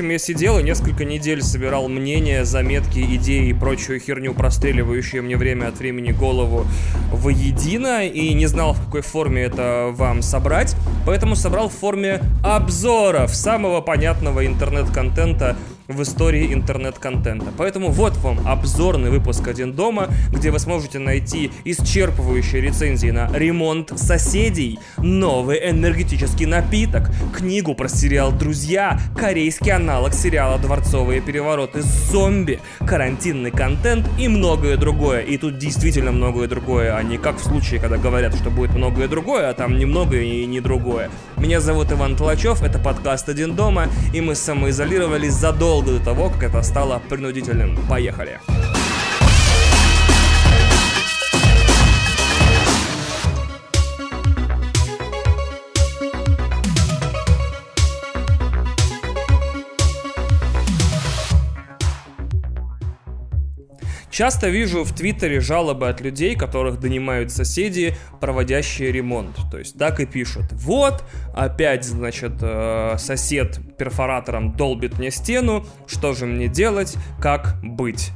Общем, я сидел и несколько недель собирал мнения, заметки, идеи и прочую херню, простреливающую мне время от времени голову воедино, и не знал, в какой форме это вам собрать, поэтому собрал в форме обзоров самого понятного интернет-контента в истории интернет-контента. Поэтому вот вам обзорный выпуск «Один дома», где вы сможете найти исчерпывающие рецензии на ремонт соседей, новый энергетический напиток, книгу про сериал «Друзья», корейский аналог сериала «Дворцовые перевороты», зомби, карантинный контент и многое другое. И тут действительно многое другое, а не как в случае, когда говорят, что будет многое другое, а там не многое и не другое. Меня зовут Иван Толачев, это подкаст «Один дома», и мы самоизолировались задолго задолго до того, как это стало принудительным. Поехали! Часто вижу в Твиттере жалобы от людей, которых донимают соседи, проводящие ремонт. То есть так и пишут. Вот, опять, значит, э, сосед перфоратором долбит мне стену, что же мне делать, как быть?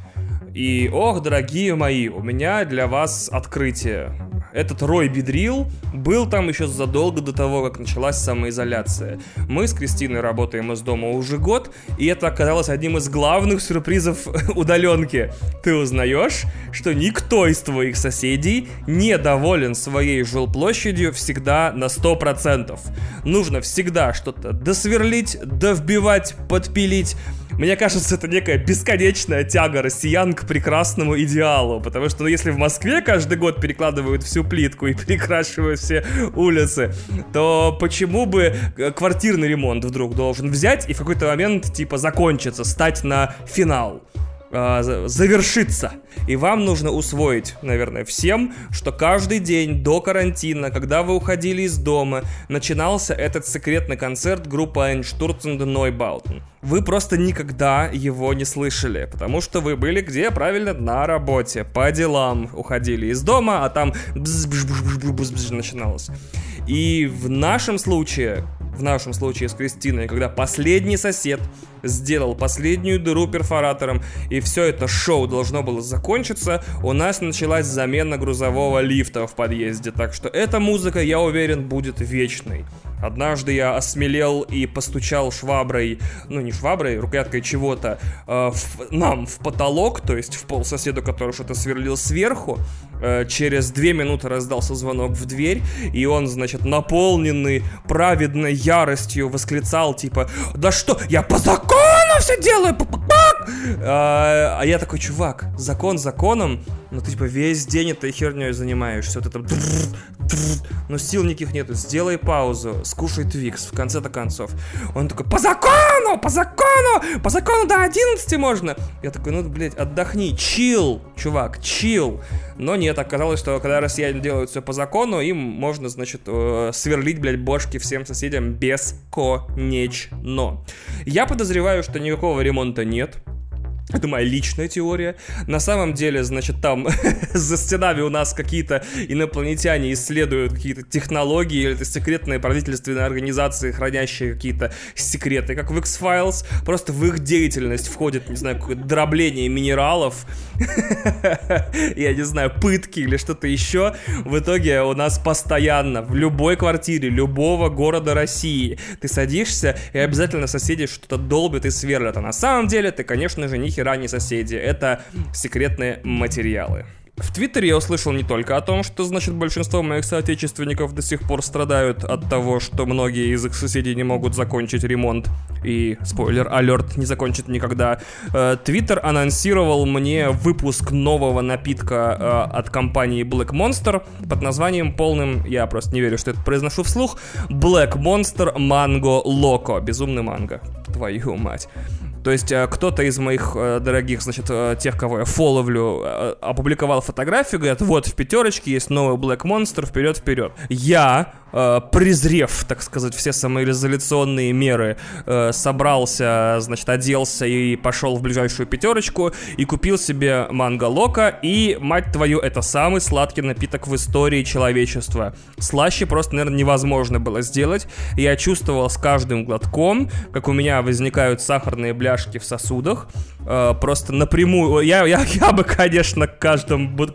И, ох, дорогие мои, у меня для вас открытие этот Рой Бедрил был там еще задолго до того, как началась самоизоляция. Мы с Кристиной работаем из дома уже год, и это оказалось одним из главных сюрпризов удаленки. Ты узнаешь, что никто из твоих соседей не доволен своей жилплощадью всегда на 100%. Нужно всегда что-то досверлить, довбивать, подпилить, мне кажется, это некая бесконечная тяга россиян к прекрасному идеалу, потому что ну, если в Москве каждый год перекладывают всю плитку и перекрашивают все улицы, то почему бы э, квартирный ремонт вдруг должен взять и в какой-то момент типа закончиться, стать на финал? Э, завершится. И вам нужно усвоить, наверное, всем, что каждый день до карантина, когда вы уходили из дома, начинался этот секретный концерт группы Einstürzende Neubauten. Вы просто никогда его не слышали, потому что вы были где, правильно, на работе, по делам, уходили из дома, а там начиналось. И в нашем случае, в нашем случае с Кристиной, когда последний сосед сделал последнюю дыру перфоратором, и все это шоу должно было закончиться, у нас началась замена грузового лифта в подъезде, так что эта музыка, я уверен, будет вечной. Однажды я осмелел и постучал шваброй, ну не шваброй, рукояткой чего-то, э, в, нам в потолок, то есть в пол соседу, который что-то сверлил сверху. Э, через две минуты раздался звонок в дверь, и он, значит, наполненный праведной яростью восклицал, типа, да что, я по закону все делаю, а, а я такой, чувак, закон законом, но ты типа весь день этой херней занимаешься, вот это но сил никаких нету, сделай паузу, скушай Твикс, в конце-то концов. Он такой, по закону, по закону, по закону до 11 можно. Я такой, ну, блядь, отдохни, чил, чувак, чил. Но нет, оказалось, что когда россияне делают все по закону, им можно, значит, э, сверлить, блядь, бошки всем соседям бесконечно. Я подозреваю, что никакого ремонта нет. Это моя личная теория. На самом деле, значит, там за стенами у нас какие-то инопланетяне исследуют какие-то технологии, или это секретные правительственные организации, хранящие какие-то секреты, как в X-Files. Просто в их деятельность входит, не знаю, какое-то дробление минералов, я не знаю, пытки или что-то еще. В итоге у нас постоянно в любой квартире любого города России ты садишься и обязательно соседи что-то долбят и сверлят. А на самом деле ты, конечно же, ни хера не соседи. Это секретные материалы. В Твиттере я услышал не только о том, что, значит, большинство моих соотечественников до сих пор страдают от того, что многие из их соседей не могут закончить ремонт, и, спойлер, алерт, не закончит никогда. Э, Твиттер анонсировал мне выпуск нового напитка э, от компании Black Monster под названием полным, я просто не верю, что это произношу вслух, Black Monster Mango Loco. Безумный манго. Твою мать. То есть э, кто-то из моих э, дорогих, значит, э, тех, кого я фоловлю, опубликовал фотографию, говорят, вот в пятерочке есть новый Black Monster, вперед-вперед. Я презрев, так сказать, все самоизоляционные меры, э, собрался, значит, оделся и пошел в ближайшую пятерочку и купил себе манго лока. И, мать твою, это самый сладкий напиток в истории человечества. Слаще просто, наверное, невозможно было сделать. Я чувствовал с каждым глотком, как у меня возникают сахарные бляшки в сосудах. Э, просто напрямую. Я, я, я бы, конечно, к каждому...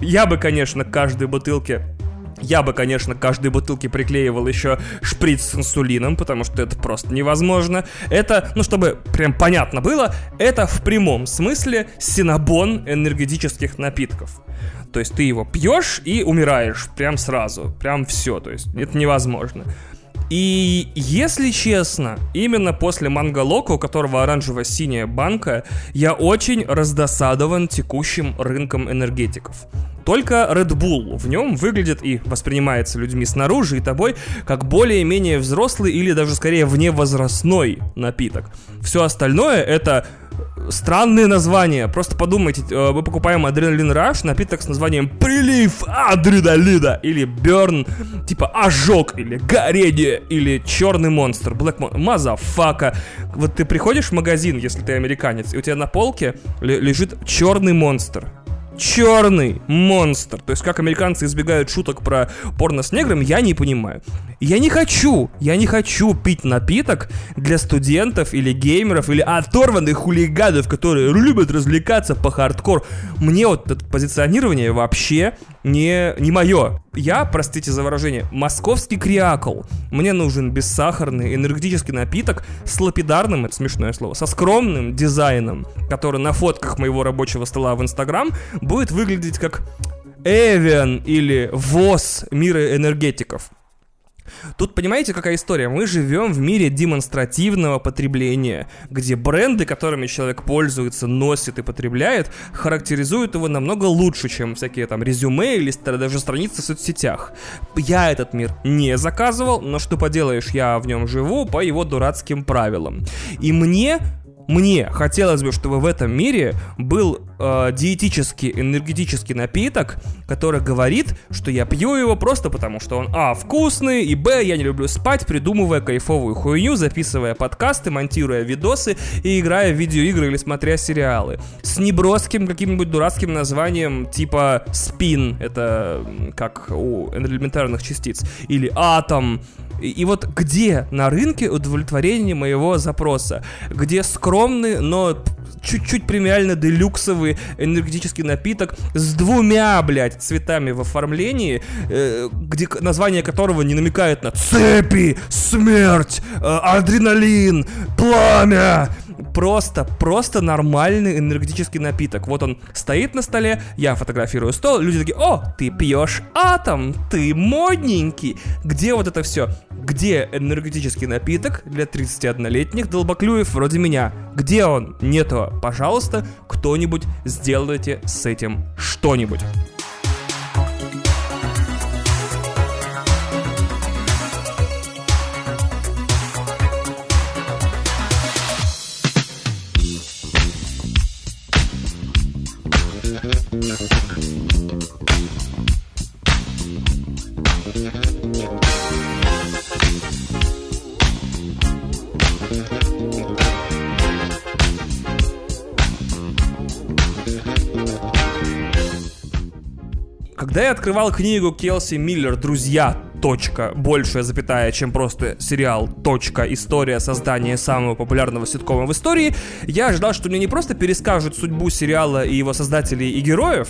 Я бы, конечно, к каждой бутылке я бы, конечно, к каждой бутылке приклеивал еще шприц с инсулином, потому что это просто невозможно. Это, ну, чтобы прям понятно было, это в прямом смысле синабон энергетических напитков. То есть ты его пьешь и умираешь прям сразу, прям все, то есть это невозможно. И если честно, именно после Мангалока, у которого оранжево-синяя банка, я очень раздосадован текущим рынком энергетиков. Только Red Bull в нем выглядит и воспринимается людьми снаружи и тобой как более-менее взрослый или даже скорее вневозрастной напиток. Все остальное это странные названия. Просто подумайте, э, мы покупаем Адреналин Rush, напиток с названием Прилив Адреналина или Берн, типа Ожог или Горение или Черный Монстр, Black Mon motherfucker. Вот ты приходишь в магазин, если ты американец, и у тебя на полке лежит Черный Монстр черный монстр. То есть, как американцы избегают шуток про порно с неграми, я не понимаю. Я не хочу, я не хочу пить напиток для студентов или геймеров или оторванных хулиганов, которые любят развлекаться по хардкор. Мне вот это позиционирование вообще не, не мое. Я, простите за выражение, московский криакл. Мне нужен бессахарный энергетический напиток с лапидарным, это смешное слово, со скромным дизайном, который на фотках моего рабочего стола в Инстаграм будет выглядеть как Эвиан или ВОЗ мира энергетиков. Тут понимаете, какая история? Мы живем в мире демонстративного потребления, где бренды, которыми человек пользуется, носит и потребляет, характеризуют его намного лучше, чем всякие там резюме или даже страницы в соцсетях. Я этот мир не заказывал, но что поделаешь, я в нем живу по его дурацким правилам. И мне мне хотелось бы, чтобы в этом мире был э, диетический энергетический напиток, который говорит, что я пью его просто потому, что он а. вкусный, и б. я не люблю спать, придумывая кайфовую хуйню, записывая подкасты, монтируя видосы и играя в видеоигры или смотря сериалы. С неброским каким-нибудь дурацким названием типа спин, это как у элементарных частиц, или атом, и, и вот где на рынке удовлетворение моего запроса? Где скромный, но чуть-чуть премиально делюксовый энергетический напиток с двумя, блядь, цветами в оформлении, э, где название которого не намекает на цепи, смерть, э, адреналин, пламя, просто, просто нормальный энергетический напиток. Вот он стоит на столе, я фотографирую стол, люди такие, о, ты пьешь атом, ты модненький. Где вот это все? Где энергетический напиток для 31-летних долбоклюев вроде меня? Где он? Нету. Пожалуйста, кто-нибудь сделайте с этим что-нибудь. Когда я открывал книгу Келси Миллер. «Друзья точка, большая запятая, чем просто сериал, точка, история создания самого популярного ситкома в истории, я ожидал, что мне не просто перескажут судьбу сериала и его создателей и героев,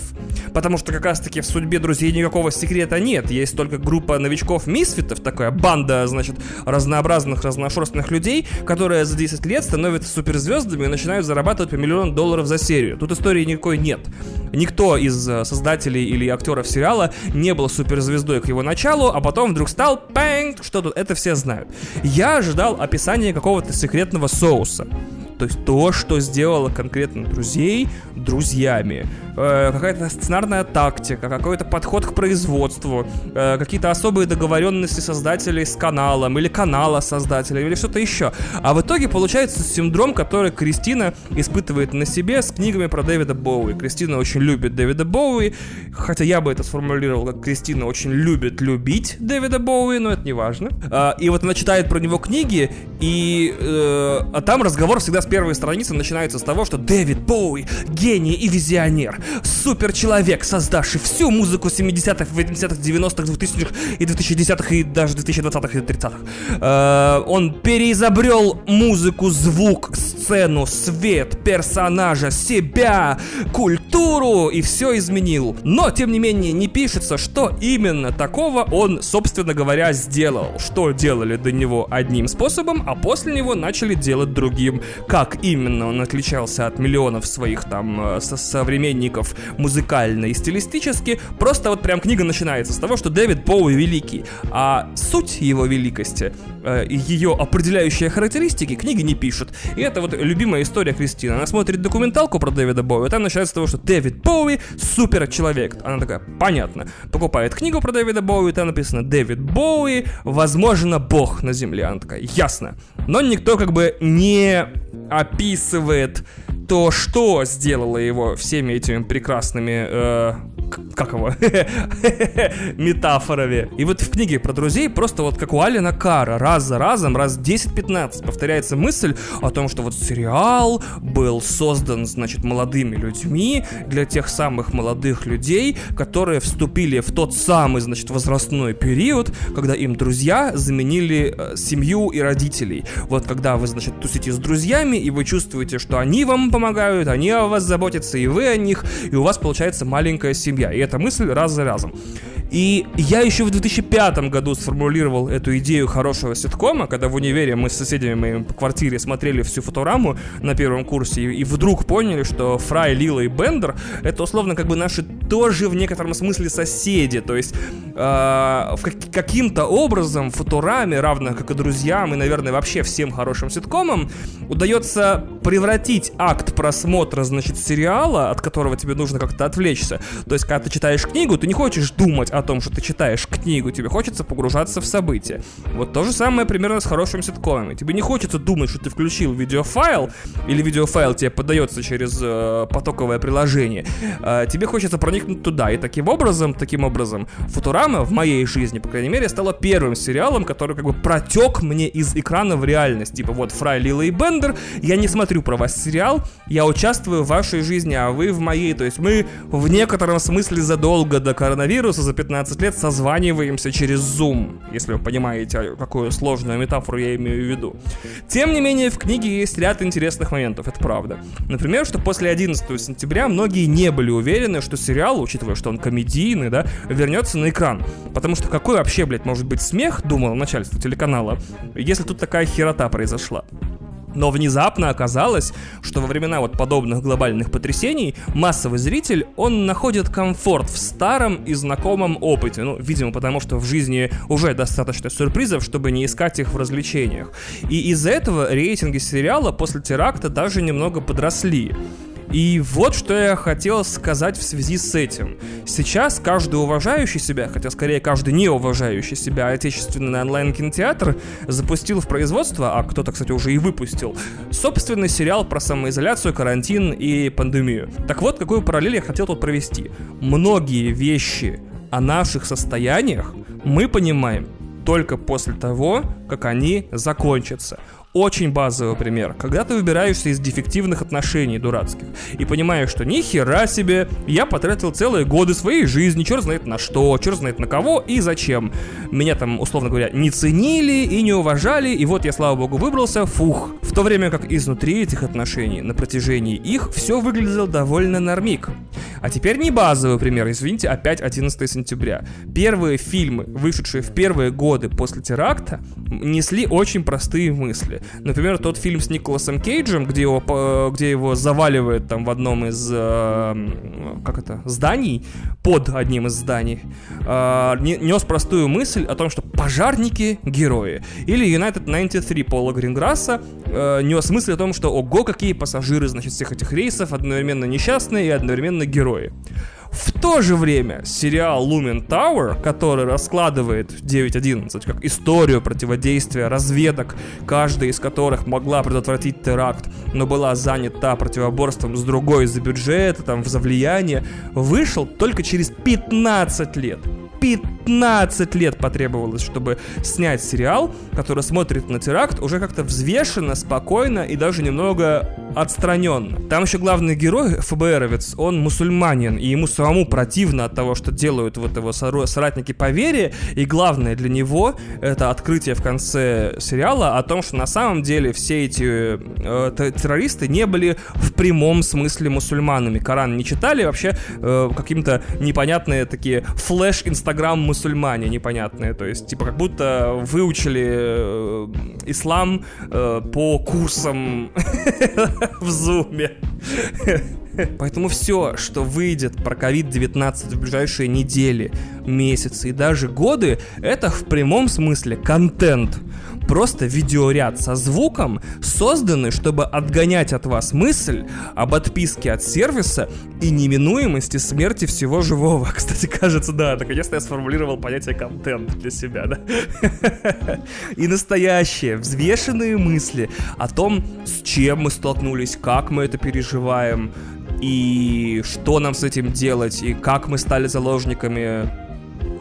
потому что как раз-таки в судьбе друзей никакого секрета нет, есть только группа новичков-мисфитов, такая банда, значит, разнообразных, разношерстных людей, которые за 10 лет становятся суперзвездами и начинают зарабатывать по миллион долларов за серию. Тут истории никакой нет. Никто из э, создателей или актеров сериала не был суперзвездой к его началу, а потом потом вдруг стал, пэнг, что тут, это все знают. Я ожидал описания какого-то секретного соуса. То есть то, что сделало конкретно друзей друзьями. Э, какая-то сценарная тактика, какой-то подход к производству, э, какие-то особые договоренности создателей с каналом или канала создателя или что-то еще. А в итоге получается синдром, который Кристина испытывает на себе с книгами про Дэвида Боуи. Кристина очень любит Дэвида Боуи, хотя я бы это сформулировал как Кристина очень любит любить Дэвида Боуи, но это не важно. А, и вот она читает про него книги, и э, а там разговор всегда с первой страницы начинается с того, что Дэвид Боуи гений и визионер, супер человек, создавший всю музыку 70-х, 80-х, 90-х, 2000-х и 2010-х и даже 2020-х и 30-х. Э, он переизобрел музыку, звук, сцену, свет, персонажа, себя, культуру и все изменил. Но, тем не менее, не пишется, что именно такого он, собственно говоря, сделал. Что делали до него одним способом, а после него начали делать другим. Как именно он отличался от миллионов своих там э, со современников музыкально и стилистически, просто вот прям книга начинается с того, что Дэвид Боуи великий, а суть его великости, э, ее определяющие характеристики книги не пишут. И это вот любимая история Кристины. Она смотрит документалку про Дэвида Боуи, там начинается с того, что Дэвид Боуи супер человек. Она такая, понятно. Покупает книгу про Дэвида Боуи, там написано Дэвид Боуи, возможно, бог на земле. Она такая, ясно. Но никто как бы не описывает то, что сделало его всеми этими прекрасными э, как его, метафорами. И вот в книге про друзей просто вот как у Алина Кара раз за разом, раз 10-15 повторяется мысль о том, что вот сериал был создан, значит, молодыми людьми для тех самых молодых людей, которые вступили в тот самый, значит, возрастной период, когда им друзья заменили э, семью и родителей. Вот когда вы, значит, тусите с друзьями, и вы чувствуете, что они вам помогают, они о вас заботятся, и вы о них, и у вас получается маленькая семья семья. И эта мысль раз за разом. И я еще в 2005 году сформулировал эту идею хорошего ситкома, когда в универе мы с соседями моими по квартире смотрели всю фотораму на первом курсе, и, и вдруг поняли, что Фрай, Лила и Бендер — это условно как бы наши тоже в некотором смысле соседи. То есть э, как, каким-то образом Футураме, равно как и друзьям, и, наверное, вообще всем хорошим ситкомам, удается превратить акт просмотра, значит, сериала, от которого тебе нужно как-то отвлечься. То есть, когда ты читаешь книгу, ты не хочешь думать о том, что ты читаешь книгу, тебе хочется погружаться в события. Вот то же самое примерно с хорошими ситкомами. Тебе не хочется думать, что ты включил видеофайл, или видеофайл тебе подается через э, потоковое приложение. Э, тебе хочется проникнуть туда. И таким образом, таким образом, Футурама в моей жизни, по крайней мере, стала первым сериалом, который как бы протек мне из экрана в реальность. Типа вот Фрай, Лила и Бендер, я не смотрю про вас сериал, я участвую в вашей жизни, а вы в моей. То есть мы в некотором смысле задолго до коронавируса, за 15 лет созваниваемся через Zoom, если вы понимаете, какую сложную метафору я имею в виду. Тем не менее, в книге есть ряд интересных моментов, это правда. Например, что после 11 сентября многие не были уверены, что сериал, учитывая, что он комедийный, да, вернется на экран. Потому что какой вообще, блядь, может быть смех, думал начальство телеканала, если тут такая херота произошла. Но внезапно оказалось, что во времена вот подобных глобальных потрясений массовый зритель, он находит комфорт в старом и знакомом опыте. Ну, видимо, потому что в жизни уже достаточно сюрпризов, чтобы не искать их в развлечениях. И из-за этого рейтинги сериала после теракта даже немного подросли. И вот что я хотел сказать в связи с этим. Сейчас каждый уважающий себя, хотя скорее каждый не уважающий себя отечественный онлайн-кинотеатр запустил в производство, а кто-то, кстати, уже и выпустил, собственный сериал про самоизоляцию, карантин и пандемию. Так вот, какую параллель я хотел тут провести. Многие вещи о наших состояниях мы понимаем только после того, как они закончатся очень базовый пример. Когда ты выбираешься из дефективных отношений дурацких и понимаешь, что ни хера себе, я потратил целые годы своей жизни, черт знает на что, черт знает на кого и зачем. Меня там, условно говоря, не ценили и не уважали, и вот я, слава богу, выбрался, фух. В то время как изнутри этих отношений, на протяжении их, все выглядело довольно нормик. А теперь не базовый пример, извините, опять 11 сентября. Первые фильмы, вышедшие в первые годы после теракта, несли очень простые мысли. Например, тот фильм с Николасом Кейджем, где его, где его заваливает там в одном из, э, как это, зданий, под одним из зданий, э, нес простую мысль о том, что пожарники — герои. Или United 93 Пола Гринграсса э, нес мысль о том, что ого, какие пассажиры, значит, всех этих рейсов одновременно несчастные и одновременно герои. В то же время сериал Lumen Tower, который раскладывает 9.11 как историю противодействия разведок, каждая из которых могла предотвратить теракт, но была занята противоборством с другой из-за бюджета, там, за влияние, вышел только через 15 лет. 15 лет потребовалось, чтобы снять сериал, который смотрит на теракт уже как-то взвешенно, спокойно и даже немного отстраненно. Там еще главный герой, ФБРовец, он мусульманин, и ему самому противно от того, что делают вот его соратники по вере, и главное для него это открытие в конце сериала о том, что на самом деле все эти э, террористы не были в прямом смысле мусульманами. Коран не читали, вообще э, каким-то непонятные такие флеш-инстаграм-мусульмане непонятные, то есть типа как будто выучили э, ислам э, по курсам в зуме. Поэтому все, что выйдет про COVID-19 в ближайшие недели, месяцы и даже годы, это в прямом смысле контент. Просто видеоряд со звуком, созданный, чтобы отгонять от вас мысль об отписке от сервиса и неминуемости смерти всего живого. Кстати, кажется, да, наконец-то я сформулировал понятие контент для себя, да? И настоящие, взвешенные мысли о том, с чем мы столкнулись, как мы это переживаем, и что нам с этим делать, и как мы стали заложниками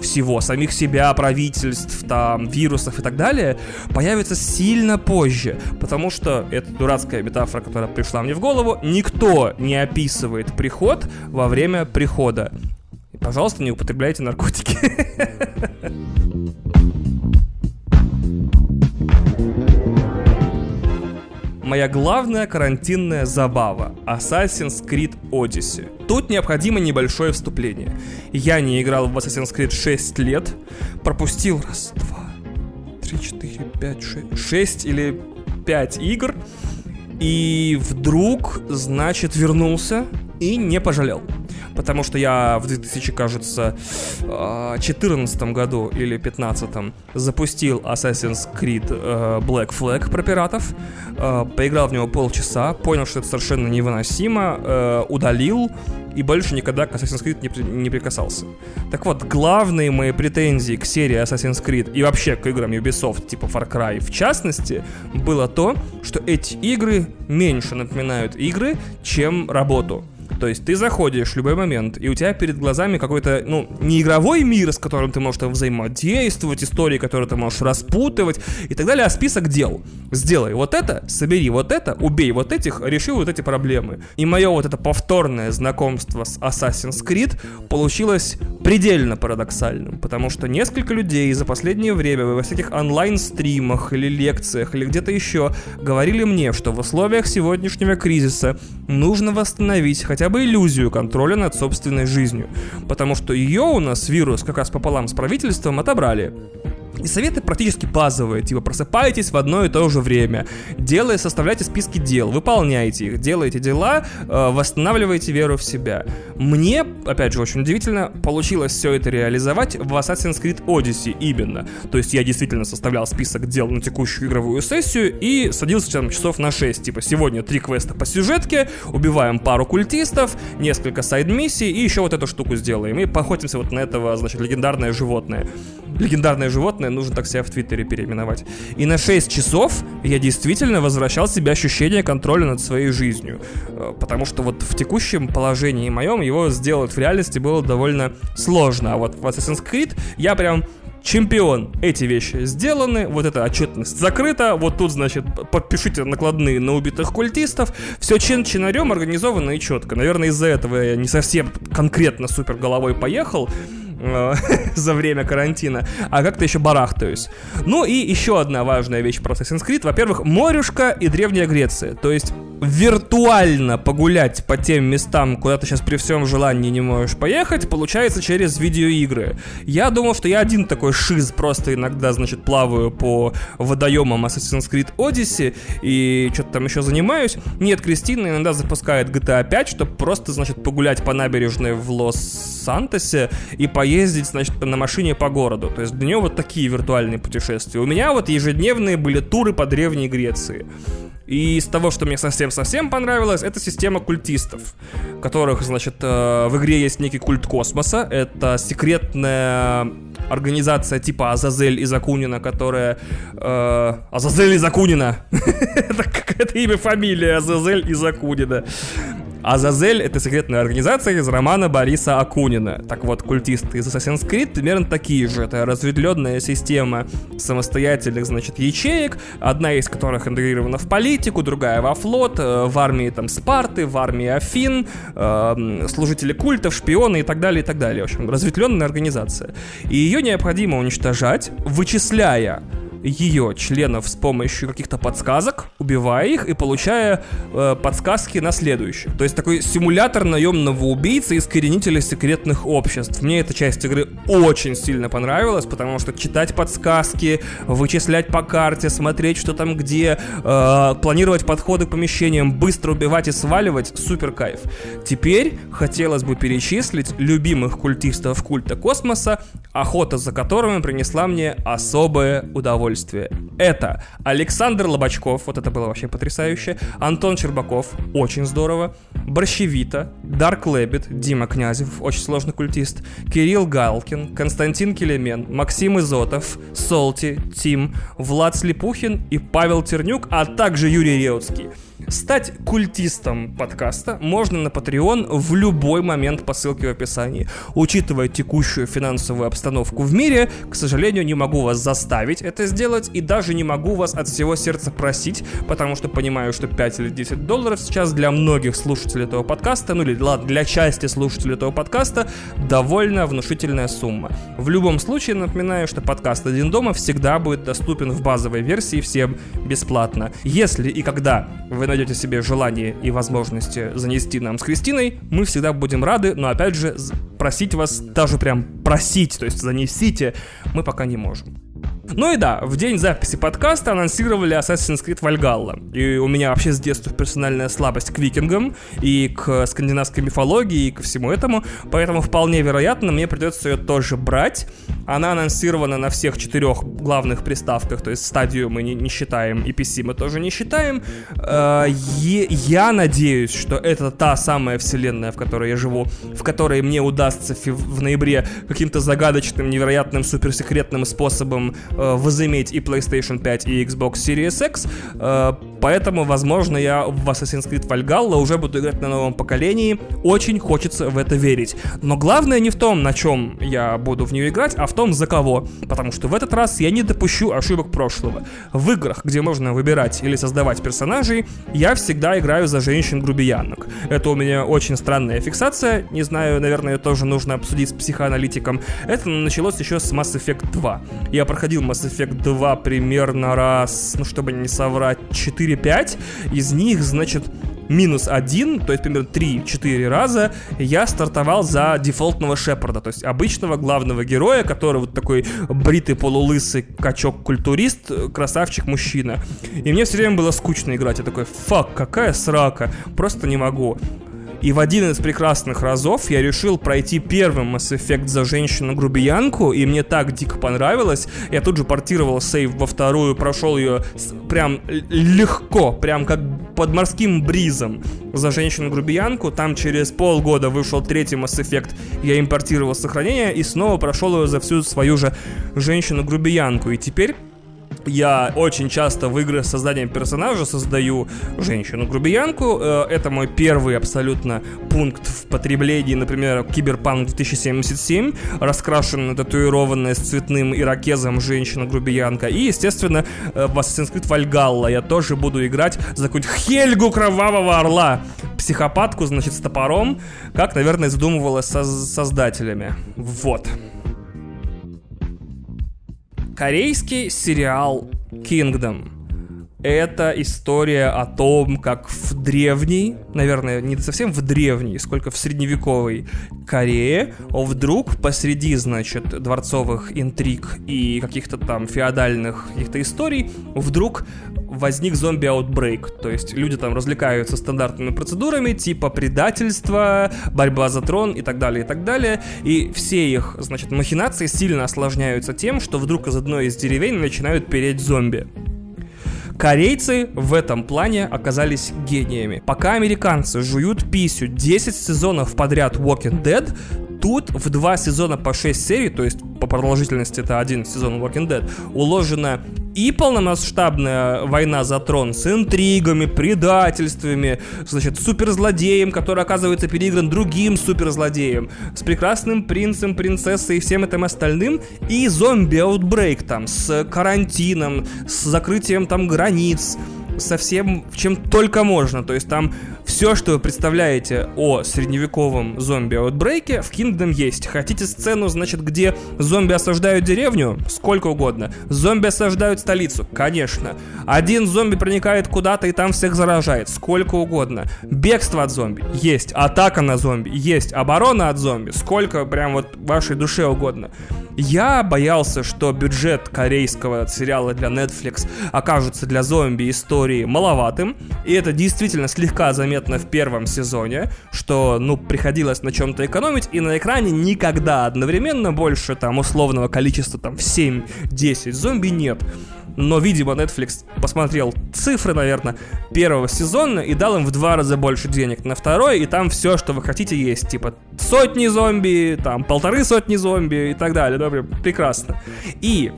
всего, самих себя, правительств, там, вирусов и так далее, появится сильно позже, потому что это дурацкая метафора, которая пришла мне в голову, никто не описывает приход во время прихода. Пожалуйста, не употребляйте наркотики. моя главная карантинная забава — Assassin's Creed Odyssey. Тут необходимо небольшое вступление. Я не играл в Assassin's Creed 6 лет, пропустил раз, два, три, четыре, пять, шесть, шесть или пять игр, и вдруг, значит, вернулся и не пожалел потому что я в 2000, кажется, 14 году или 15 запустил Assassin's Creed э, Black Flag про пиратов, э, поиграл в него полчаса, понял, что это совершенно невыносимо, э, удалил, и больше никогда к Assassin's Creed не, не прикасался. Так вот, главные мои претензии к серии Assassin's Creed и вообще к играм Ubisoft, типа Far Cry в частности, было то, что эти игры меньше напоминают игры, чем работу. То есть ты заходишь в любой момент, и у тебя перед глазами какой-то, ну, не игровой мир, с которым ты можешь там взаимодействовать, истории, которые ты можешь распутывать и так далее, а список дел. Сделай вот это, собери вот это, убей вот этих, реши вот эти проблемы. И мое вот это повторное знакомство с Assassin's Creed получилось предельно парадоксальным, потому что несколько людей за последнее время во всяких онлайн-стримах или лекциях или где-то еще говорили мне, что в условиях сегодняшнего кризиса нужно восстановить хотя бы иллюзию контроля над собственной жизнью, потому что ее у нас вирус как раз пополам с правительством отобрали. И советы практически базовые, типа просыпайтесь в одно и то же время, делая, составляйте списки дел, выполняйте их, делайте дела, э, восстанавливайте веру в себя. Мне, опять же, очень удивительно, получилось все это реализовать в Assassin's Creed Odyssey именно. То есть я действительно составлял список дел на текущую игровую сессию и садился там часов на 6, типа сегодня три квеста по сюжетке, убиваем пару культистов, несколько сайд-миссий и еще вот эту штуку сделаем. И поохотимся вот на этого, значит, легендарное животное легендарное животное, нужно так себя в Твиттере переименовать. И на 6 часов я действительно возвращал себе ощущение контроля над своей жизнью. Э, потому что вот в текущем положении моем его сделать в реальности было довольно сложно. А вот в Assassin's Creed я прям чемпион. Эти вещи сделаны, вот эта отчетность закрыта, вот тут, значит, подпишите накладные на убитых культистов. Все чин-чинарем организовано и четко. Наверное, из-за этого я не совсем конкретно супер головой поехал. Э, за время карантина, а как-то еще барахтаюсь. Ну и еще одна важная вещь про Assassin's Creed. Во-первых, морюшка и Древняя Греция. То есть виртуально погулять по тем местам, куда ты сейчас при всем желании не можешь поехать, получается через видеоигры. Я думал, что я один такой шиз, просто иногда, значит, плаваю по водоемам Assassin's Creed Odyssey и что-то там еще занимаюсь. Нет, Кристина иногда запускает GTA 5, чтобы просто, значит, погулять по набережной в Лос-Сантосе и поездить, значит, на машине по городу. То есть для нее вот такие виртуальные путешествия. У меня вот ежедневные были туры по Древней Греции. И из того, что мне совсем-совсем понравилось, это система культистов, которых, значит, э, в игре есть некий культ космоса. Это секретная организация типа Азазель из Акунина, которая... Э, Азазель из Акунина! Это какое-то имя, фамилия Азазель из Акунина. Азазель — это секретная организация из романа Бориса Акунина. Так вот, культисты из Assassin's Creed примерно такие же. Это разветвленная система самостоятельных, значит, ячеек, одна из которых интегрирована в политику, другая во флот, э, в армии там Спарты, в армии Афин, э, служители культов, шпионы и так далее, и так далее. В общем, разветвленная организация. И ее необходимо уничтожать, вычисляя ее членов с помощью каких-то подсказок, убивая их и получая э, подсказки на следующих. То есть такой симулятор наемного убийцы искоренителя секретных обществ. Мне эта часть игры очень сильно понравилась, потому что читать подсказки, вычислять по карте, смотреть, что там где, э, планировать подходы к помещениям, быстро убивать и сваливать, супер кайф. Теперь хотелось бы перечислить любимых культистов культа космоса, охота за которыми принесла мне особое удовольствие удовольствие. Это Александр Лобачков, вот это было вообще потрясающе, Антон Чербаков, очень здорово, Борщевита, Дарк Лэббит, Дима Князев, очень сложный культист, Кирилл Галкин, Константин Келемен, Максим Изотов, Солти, Тим, Влад Слепухин и Павел Тернюк, а также Юрий Реутский. Стать культистом подкаста можно на Patreon в любой момент по ссылке в описании. Учитывая текущую финансовую обстановку в мире, к сожалению, не могу вас заставить это сделать и даже не могу вас от всего сердца просить, потому что понимаю, что 5 или 10 долларов сейчас для многих слушателей этого подкаста, ну или ладно, для части слушателей этого подкаста, довольно внушительная сумма. В любом случае, напоминаю, что подкаст «Один дома» всегда будет доступен в базовой версии всем бесплатно. Если и когда вы найдете себе желание и возможности занести нам с Кристиной, мы всегда будем рады, но опять же, просить вас, даже прям просить, то есть занесите, мы пока не можем. Ну и да, в день записи подкаста анонсировали Assassin's Creed Valhalla. И у меня вообще с детства персональная слабость к викингам и к скандинавской мифологии и ко всему этому. Поэтому вполне вероятно, мне придется ее тоже брать. Она анонсирована на всех четырех главных приставках, то есть стадию мы не, не считаем, и PC мы тоже не считаем. Э, я надеюсь, что это та самая вселенная, в которой я живу, в которой мне удастся в ноябре каким-то загадочным, невероятным, суперсекретным способом э, возыметь и PlayStation 5, и Xbox Series X. Э, поэтому, возможно, я в Assassin's Creed Valhalla уже буду играть на новом поколении. Очень хочется в это верить. Но главное не в том, на чем я буду в нее играть, а в том, за кого. Потому что в этот раз я не допущу ошибок прошлого. В играх, где можно выбирать или создавать персонажей, я всегда играю за женщин-грубиянок. Это у меня очень странная фиксация. Не знаю, наверное, тоже нужно обсудить с психоаналитиком. Это началось еще с Mass Effect 2. Я проходил Mass Effect 2 примерно раз, ну чтобы не соврать, 4-5. Из них, значит, минус один, то есть примерно 3-4 раза я стартовал за дефолтного Шепарда, то есть обычного главного героя, который вот такой бритый полулысый качок-культурист, красавчик-мужчина. И мне все время было скучно играть, я такой, фак, какая срака, просто не могу. И в один из прекрасных разов я решил пройти первым Mass Effect за женщину-грубиянку, и мне так дико понравилось. Я тут же портировал сейв во вторую, прошел ее прям легко, прям как под морским бризом за женщину-грубиянку. Там через полгода вышел третий Mass Effect, я импортировал сохранение и снова прошел ее за всю свою же женщину-грубиянку. И теперь я очень часто в игры с созданием персонажа создаю женщину-грубиянку. Э, это мой первый абсолютно пункт в потреблении, например, Киберпанк 2077, раскрашенная, татуированная с цветным ирокезом женщина-грубиянка. И, естественно, э, в Assassin's Creed Valhalla я тоже буду играть за какую-нибудь Хельгу Кровавого Орла. Психопатку, значит, с топором, как, наверное, задумывалось со создателями. Вот. Корейский сериал Kingdom. Это история о том, как в древней, наверное, не совсем в древней, сколько в средневековой Корее, вдруг посреди, значит, дворцовых интриг и каких-то там феодальных каких-то историй, вдруг возник зомби-аутбрейк. То есть люди там развлекаются стандартными процедурами, типа предательства, борьба за трон и так далее, и так далее. И все их, значит, махинации сильно осложняются тем, что вдруг из одной из деревень начинают переть зомби. Корейцы в этом плане оказались гениями. Пока американцы жуют писю 10 сезонов подряд Walking Dead, тут в два сезона по 6 серий, то есть по продолжительности это один сезон Walking Dead, уложено и полномасштабная война за трон с интригами, предательствами, значит, суперзлодеем, который оказывается переигран другим суперзлодеем, с прекрасным принцем, принцессой и всем этим остальным, и зомби-аутбрейк там, с карантином, с закрытием там границ, со всем, чем только можно. То есть там все, что вы представляете о средневековом зомби-аутбрейке, в Kingdom есть. Хотите сцену, значит, где зомби осаждают деревню? Сколько угодно. Зомби осаждают столицу? Конечно. Один зомби проникает куда-то и там всех заражает? Сколько угодно. Бегство от зомби? Есть. Атака на зомби? Есть. Оборона от зомби? Сколько прям вот вашей душе угодно. Я боялся, что бюджет корейского сериала для Netflix окажется для зомби истории маловатым, и это действительно слегка заметно в первом сезоне, что, ну, приходилось на чем-то экономить, и на экране никогда одновременно больше там условного количества там в 7-10 зомби нет но, видимо, Netflix посмотрел цифры, наверное, первого сезона и дал им в два раза больше денег на второй, и там все, что вы хотите, есть. Типа сотни зомби, там полторы сотни зомби и так далее. Добре, прекрасно. И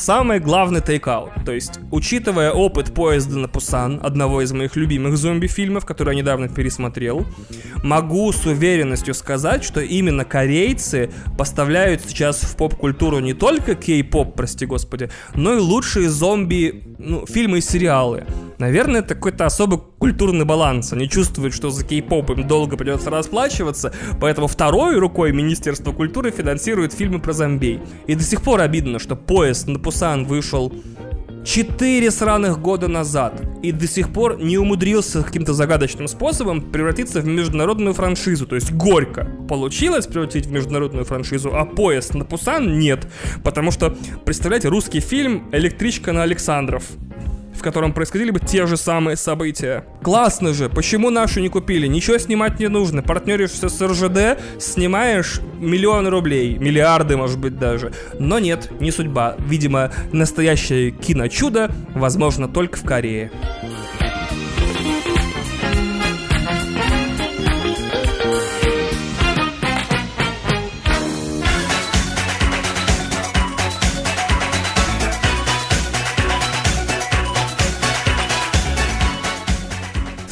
Самый главный тейкаут, то есть, учитывая опыт поезда на Пусан, одного из моих любимых зомби-фильмов, который я недавно пересмотрел, могу с уверенностью сказать, что именно корейцы поставляют сейчас в поп-культуру не только кей-поп, прости господи, но и лучшие зомби, ну, фильмы и сериалы. Наверное, это какой-то особый культурный баланс. Они чувствуют, что за кей-поп им долго придется расплачиваться, поэтому второй рукой Министерство культуры финансирует фильмы про зомбей. И до сих пор обидно, что поезд на Пусан вышел Четыре сраных года назад и до сих пор не умудрился каким-то загадочным способом превратиться в международную франшизу. То есть горько получилось превратить в международную франшизу, а поезд на Пусан нет. Потому что, представляете, русский фильм «Электричка на Александров» в котором происходили бы те же самые события. Классно же, почему наши не купили? Ничего снимать не нужно. Партнеришься с РЖД, снимаешь миллионы рублей, миллиарды, может быть, даже. Но нет, не судьба. Видимо, настоящее киночудо возможно только в Корее.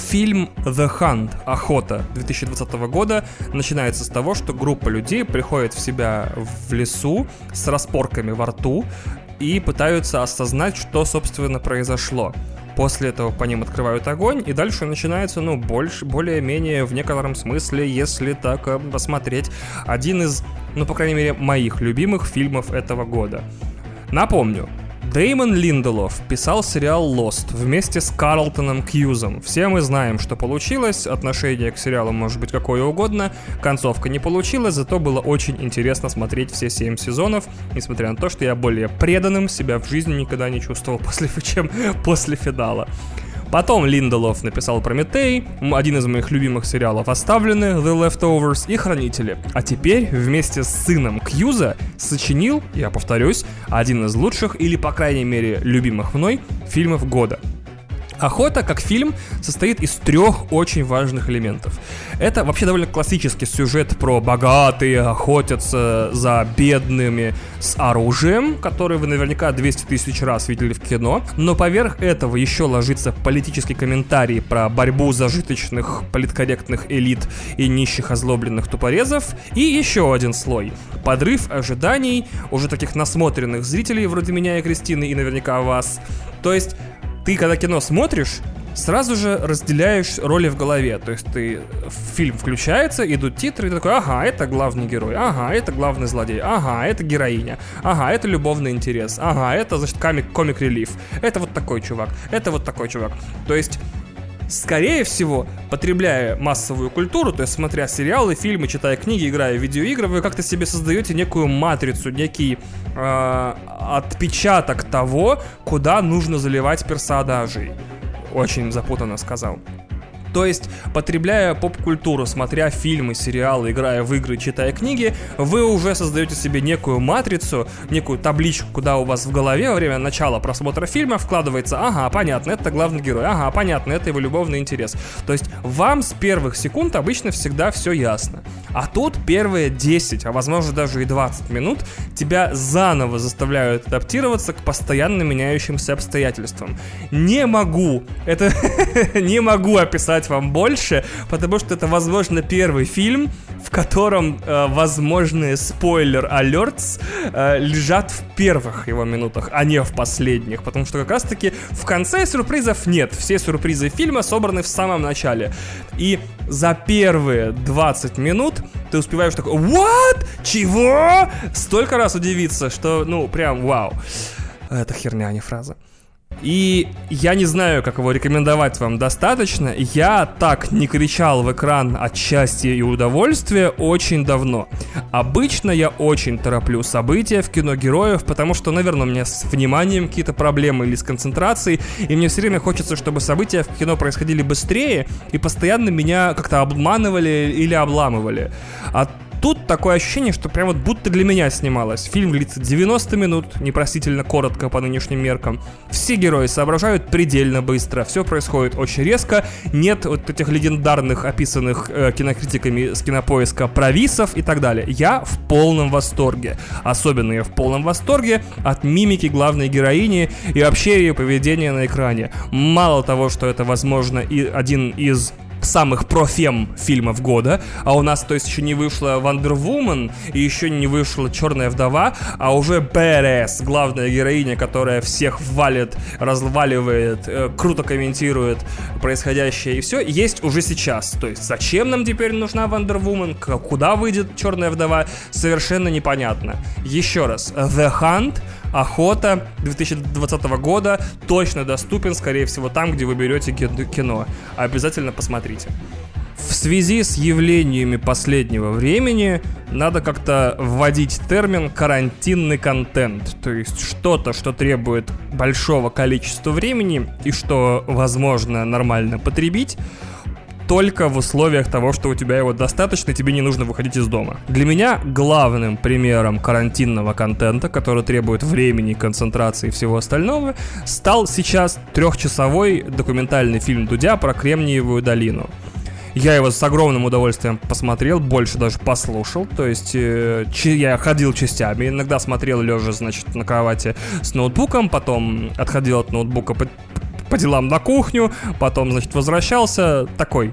Фильм The Hunt, Охота 2020 года начинается с того, что группа людей приходит в себя в лесу с распорками во рту и пытаются осознать, что, собственно, произошло. После этого по ним открывают огонь, и дальше начинается, ну, больше, более-менее в некотором смысле, если так э, посмотреть, один из, ну, по крайней мере, моих любимых фильмов этого года. Напомню, Деймон Линделов писал сериал Lost вместе с Карлтоном Кьюзом. Все мы знаем, что получилось, отношение к сериалу может быть какое угодно, концовка не получилась, зато было очень интересно смотреть все семь сезонов, несмотря на то, что я более преданным себя в жизни никогда не чувствовал после, чем после финала. Потом Линделов написал Прометей, один из моих любимых сериалов оставлены, The Leftovers и Хранители. А теперь вместе с сыном Кьюза сочинил, я повторюсь, один из лучших или, по крайней мере, любимых мной фильмов года – Охота, как фильм, состоит из трех очень важных элементов. Это вообще довольно классический сюжет про богатые охотятся за бедными с оружием, который вы наверняка 200 тысяч раз видели в кино. Но поверх этого еще ложится политический комментарий про борьбу зажиточных, политкорректных элит и нищих озлобленных тупорезов. И еще один слой. Подрыв ожиданий уже таких насмотренных зрителей, вроде меня и Кристины, и наверняка вас. То есть ты когда кино смотришь, сразу же разделяешь роли в голове. То есть ты фильм включается, идут титры, и ты такой, ага, это главный герой, ага, это главный злодей, ага, это героиня, ага, это любовный интерес, ага, это, значит, комик, комик релиф, это вот такой чувак, это вот такой чувак. То есть скорее всего, потребляя массовую культуру, то есть смотря сериалы, фильмы, читая книги, играя в видеоигры, вы как-то себе создаете некую матрицу, некий э, отпечаток того, куда нужно заливать персонажей. Очень запутанно сказал. То есть, потребляя поп-культуру, смотря фильмы, сериалы, играя в игры, читая книги, вы уже создаете себе некую матрицу, некую табличку, куда у вас в голове во время начала просмотра фильма вкладывается, ага, понятно, это главный герой, ага, понятно, это его любовный интерес. То есть, вам с первых секунд обычно всегда все ясно. А тут первые 10, а возможно даже и 20 минут тебя заново заставляют адаптироваться к постоянно меняющимся обстоятельствам. Не могу, это не могу описать рассказать вам больше, потому что это, возможно, первый фильм, в котором э, возможные спойлер-алертс э, лежат в первых его минутах, а не в последних, потому что как раз-таки в конце сюрпризов нет. Все сюрпризы фильма собраны в самом начале. И за первые 20 минут ты успеваешь такой «What? Чего?» Столько раз удивиться, что, ну, прям вау. Это херня, а не фраза. И я не знаю, как его рекомендовать вам достаточно. Я так не кричал в экран от счастья и удовольствия очень давно. Обычно я очень тороплю события в кино героев, потому что, наверное, у меня с вниманием какие-то проблемы или с концентрацией, и мне все время хочется, чтобы события в кино происходили быстрее и постоянно меня как-то обманывали или обламывали. А Тут такое ощущение, что прям вот будто для меня снималось. Фильм длится 90 минут, непростительно коротко по нынешним меркам. Все герои соображают предельно быстро, все происходит очень резко, нет вот этих легендарных, описанных э, кинокритиками с кинопоиска провисов и так далее. Я в полном восторге. Особенно я в полном восторге от мимики главной героини и вообще ее поведения на экране. Мало того, что это, возможно, и один из самых профем фильмов года, а у нас, то есть, еще не вышла Wonder Woman, и еще не вышла Черная вдова, а уже БРС, главная героиня, которая всех валит, разваливает, э, круто комментирует происходящее. И все, есть уже сейчас. То есть, зачем нам теперь нужна Wonder Woman, куда выйдет Черная вдова, совершенно непонятно. Еще раз, The Hunt — Охота 2020 года точно доступен, скорее всего, там, где вы берете кино. Обязательно посмотрите. В связи с явлениями последнего времени надо как-то вводить термин «карантинный контент», то есть что-то, что требует большого количества времени и что возможно нормально потребить, только в условиях того, что у тебя его достаточно, и тебе не нужно выходить из дома. Для меня главным примером карантинного контента, который требует времени, концентрации и всего остального, стал сейчас трехчасовой документальный фильм Дудя про Кремниевую долину. Я его с огромным удовольствием посмотрел, больше даже послушал. То есть э, я ходил частями. Иногда смотрел лежа, значит, на кровати с ноутбуком, потом отходил от ноутбука по, делам на кухню, потом, значит, возвращался такой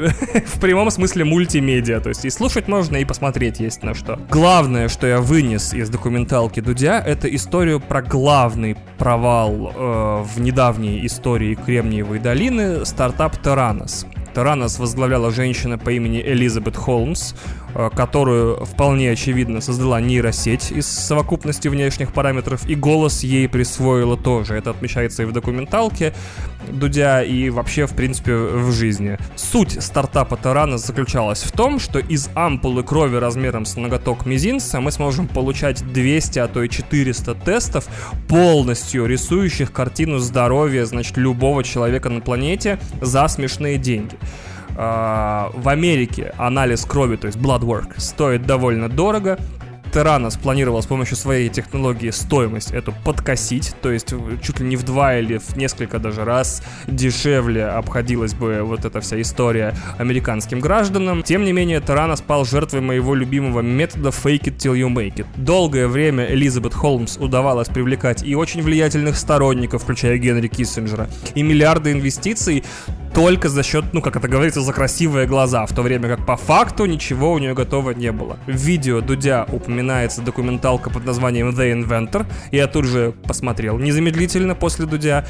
в прямом смысле мультимедиа. То есть и слушать можно, и посмотреть есть на что. Главное, что я вынес из документалки Дудя, это историю про главный провал э, в недавней истории Кремниевой долины стартап Таранос. Таранос возглавляла женщина по имени Элизабет Холмс, э, которую вполне очевидно создала нейросеть из совокупности внешних параметров, и голос ей присвоила тоже. Это отмечается и в документалке Дудя, и вообще, в принципе, в жизни. Суть стартапа Таранос заключалась в том, что из ампулы крови размером с ноготок мизинца мы сможем получать 200, а то и 400 тестов, полностью рисующих картину здоровья, значит, любого человека на планете за смешные деньги. А, в Америке анализ крови, то есть blood work, стоит довольно дорого. Террана спланировал с помощью своей технологии стоимость эту подкосить, то есть чуть ли не в два или в несколько даже раз дешевле обходилась бы вот эта вся история американским гражданам. Тем не менее, Террана спал жертвой моего любимого метода fake it till you make it. Долгое время Элизабет Холмс удавалось привлекать и очень влиятельных сторонников, включая Генри Киссинджера, и миллиарды инвестиций только за счет, ну, как это говорится, за красивые глаза, в то время как по факту ничего у нее готово не было. Видео Дудя упоминается документалка под названием The Inventor, я тут же посмотрел незамедлительно после Дудя,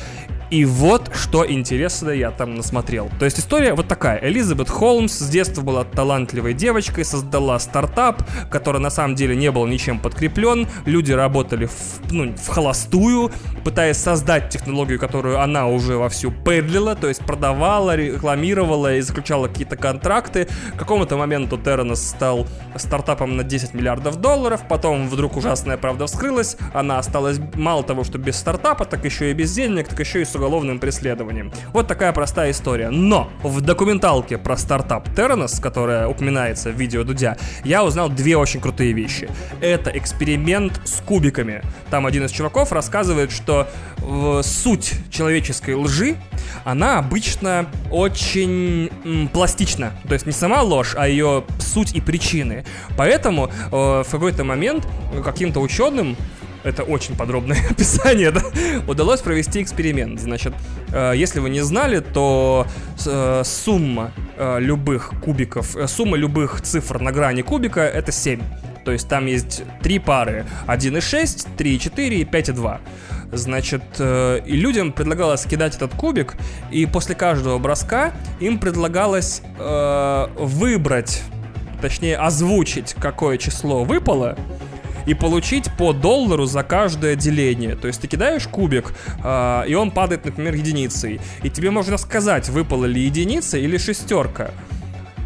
И вот что интересно я там насмотрел. То есть история вот такая. Элизабет Холмс с детства была талантливой девочкой, создала стартап, который на самом деле не был ничем подкреплен. Люди работали в, ну, в холостую, пытаясь создать технологию, которую она уже вовсю педлила, то есть продавала, рекламировала и заключала какие-то контракты. К какому-то моменту Терренс стал стартапом на 10 миллиардов долларов, потом вдруг ужасная правда вскрылась, она осталась мало того, что без стартапа, так еще и без денег, так еще и с уголовным преследованием. Вот такая простая история. Но в документалке про стартап Terranos, которая упоминается в видео Дудя, я узнал две очень крутые вещи. Это эксперимент с кубиками. Там один из чуваков рассказывает, что э, суть человеческой лжи, она обычно очень м, пластична. То есть не сама ложь, а ее суть и причины. Поэтому э, в какой-то момент каким-то ученым это очень подробное описание, да, удалось провести эксперимент. Значит, э, если вы не знали, то э, сумма э, любых кубиков, сумма любых цифр на грани кубика это 7. То есть там есть три пары. 1,6, 3,4 и 5,2. Значит, э, и людям предлагалось кидать этот кубик, и после каждого броска им предлагалось выбрать, точнее озвучить, какое число выпало, и получить по доллару за каждое деление. То есть ты кидаешь кубик, э, и он падает, например, единицей. И тебе можно сказать, выпала ли единица или шестерка.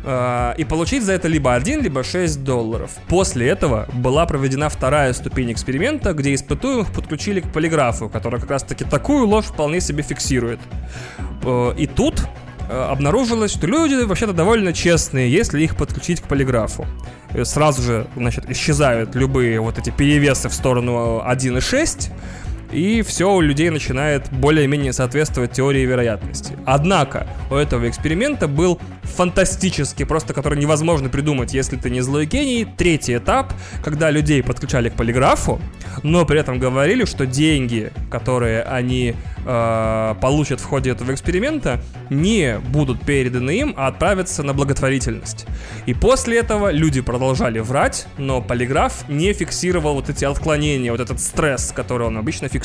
Э, и получить за это либо 1, либо 6 долларов. После этого была проведена вторая ступень эксперимента, где испытуемых подключили к полиграфу, который как раз-таки такую ложь вполне себе фиксирует. Э, и тут обнаружилось, что люди вообще-то довольно честные, если их подключить к полиграфу. Сразу же, значит, исчезают любые вот эти перевесы в сторону 1,6, и все у людей начинает более-менее соответствовать теории вероятности. Однако у этого эксперимента был фантастический, просто который невозможно придумать, если ты не злой гений, третий этап, когда людей подключали к полиграфу, но при этом говорили, что деньги, которые они э, получат в ходе этого эксперимента, не будут переданы им, а отправятся на благотворительность. И после этого люди продолжали врать, но полиграф не фиксировал вот эти отклонения, вот этот стресс, который он обычно фиксирует.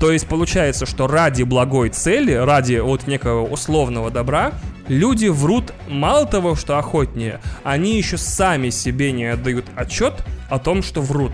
То есть получается, что ради благой цели, ради вот некого условного добра, люди врут мало того, что охотнее, они еще сами себе не отдают отчет о том, что врут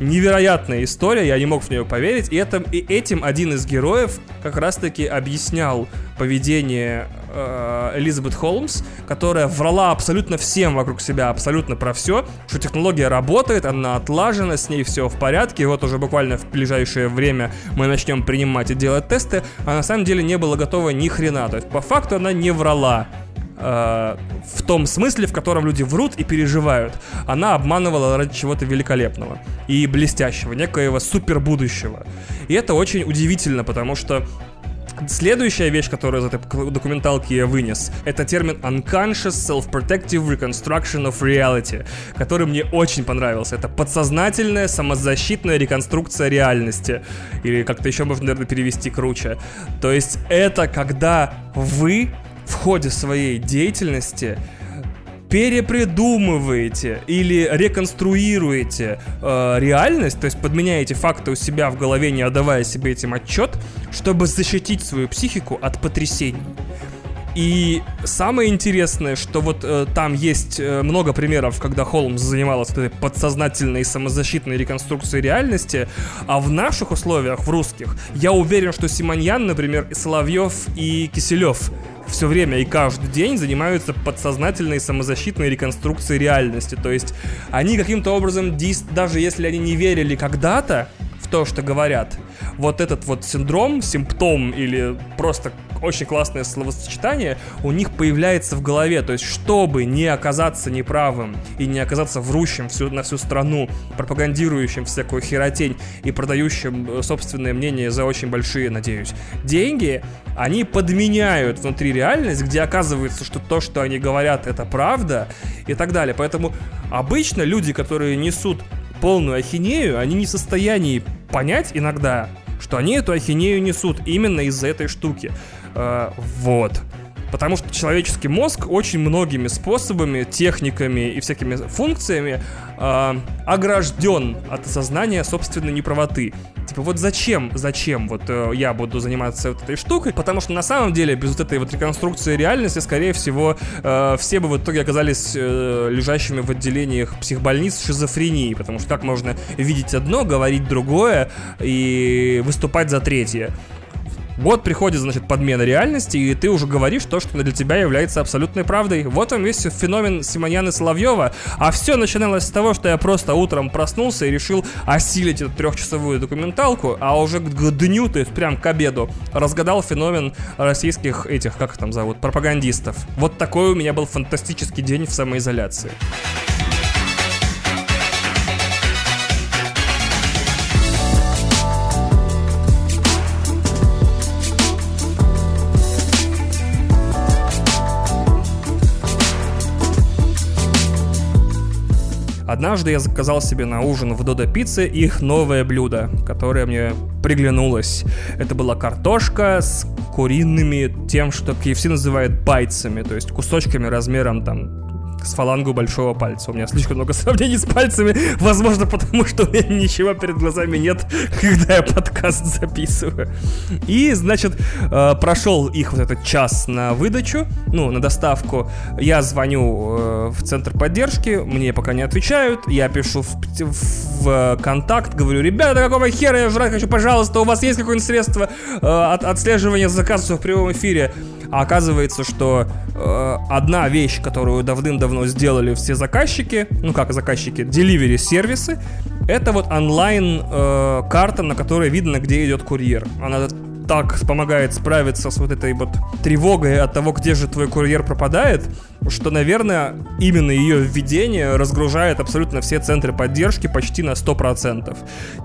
невероятная история, я не мог в нее поверить. И, это, и этим один из героев как раз-таки объяснял поведение э, Элизабет Холмс, которая врала абсолютно всем вокруг себя, абсолютно про все, что технология работает, она отлажена, с ней все в порядке, вот уже буквально в ближайшее время мы начнем принимать и делать тесты, а на самом деле не была готова ни хрена. То есть по факту она не врала. Э, в том смысле, в котором люди врут и переживают. Она обманывала ради чего-то великолепного и блестящего, некоего супер будущего. И это очень удивительно, потому что Следующая вещь, которую из этой документалки я вынес, это термин Unconscious Self-Protective Reconstruction of Reality, который мне очень понравился. Это подсознательная самозащитная реконструкция реальности. Или как-то еще можно, наверное, перевести круче. То есть это когда вы в ходе своей деятельности перепридумываете или реконструируете э, реальность, то есть подменяете факты у себя в голове, не отдавая себе этим отчет, чтобы защитить свою психику от потрясений. И самое интересное, что вот э, там есть э, много примеров, когда Холмс занималась этой подсознательной самозащитной реконструкцией реальности, а в наших условиях, в русских, я уверен, что Симоньян, например, и Соловьев и Киселев все время и каждый день занимаются подсознательной самозащитной реконструкцией реальности. То есть они каким-то образом, даже если они не верили когда-то в то, что говорят, вот этот вот синдром, симптом или просто очень классное словосочетание у них появляется в голове. То есть, чтобы не оказаться неправым и не оказаться врущим всю, на всю страну, пропагандирующим всякую херотень и продающим э, собственное мнение за очень большие, надеюсь, деньги, они подменяют внутри реальность, где оказывается, что то, что они говорят, это правда и так далее. Поэтому обычно люди, которые несут полную ахинею, они не в состоянии понять иногда, что они эту ахинею несут именно из-за этой штуки. Э, вот. Потому что человеческий мозг очень многими способами, техниками и всякими функциями э, огражден от осознания собственной неправоты. Типа, вот зачем, зачем вот э, я буду заниматься вот этой штукой? Потому что на самом деле без вот этой вот реконструкции реальности, скорее всего, э, все бы в итоге оказались э, лежащими в отделениях психбольниц с шизофренией, потому что как можно видеть одно, говорить другое и выступать за третье. Вот приходит, значит, подмена реальности, и ты уже говоришь то, что для тебя является абсолютной правдой. Вот он весь феномен Симоняна Соловьева. А все начиналось с того, что я просто утром проснулся и решил осилить эту трехчасовую документалку, а уже к дню, то есть прям к обеду, разгадал феномен российских этих, как их там зовут, пропагандистов. Вот такой у меня был фантастический день в самоизоляции. Однажды я заказал себе на ужин в Додо Пицце их новое блюдо, которое мне приглянулось. Это была картошка с куриными, тем, что KFC называет байцами, то есть кусочками размером там с фалангу большого пальца. У меня слишком много сравнений с пальцами, возможно, потому что у меня ничего перед глазами нет, когда я подкаст записываю. И, значит, э, прошел их вот этот час на выдачу, ну, на доставку. Я звоню э, в центр поддержки, мне пока не отвечают, я пишу в, в, в контакт, говорю, ребята, какого хера я жрать хочу, пожалуйста, у вас есть какое-нибудь средство э, от, отслеживания заказов в прямом эфире? А оказывается, что э, одна вещь, которую давным-давно сделали все заказчики, ну как заказчики, delivery сервисы, это вот онлайн э, карта, на которой видно, где идет курьер. Она так помогает справиться с вот этой вот тревогой от того, где же твой курьер пропадает, что, наверное, именно ее введение разгружает абсолютно все центры поддержки почти на 100%.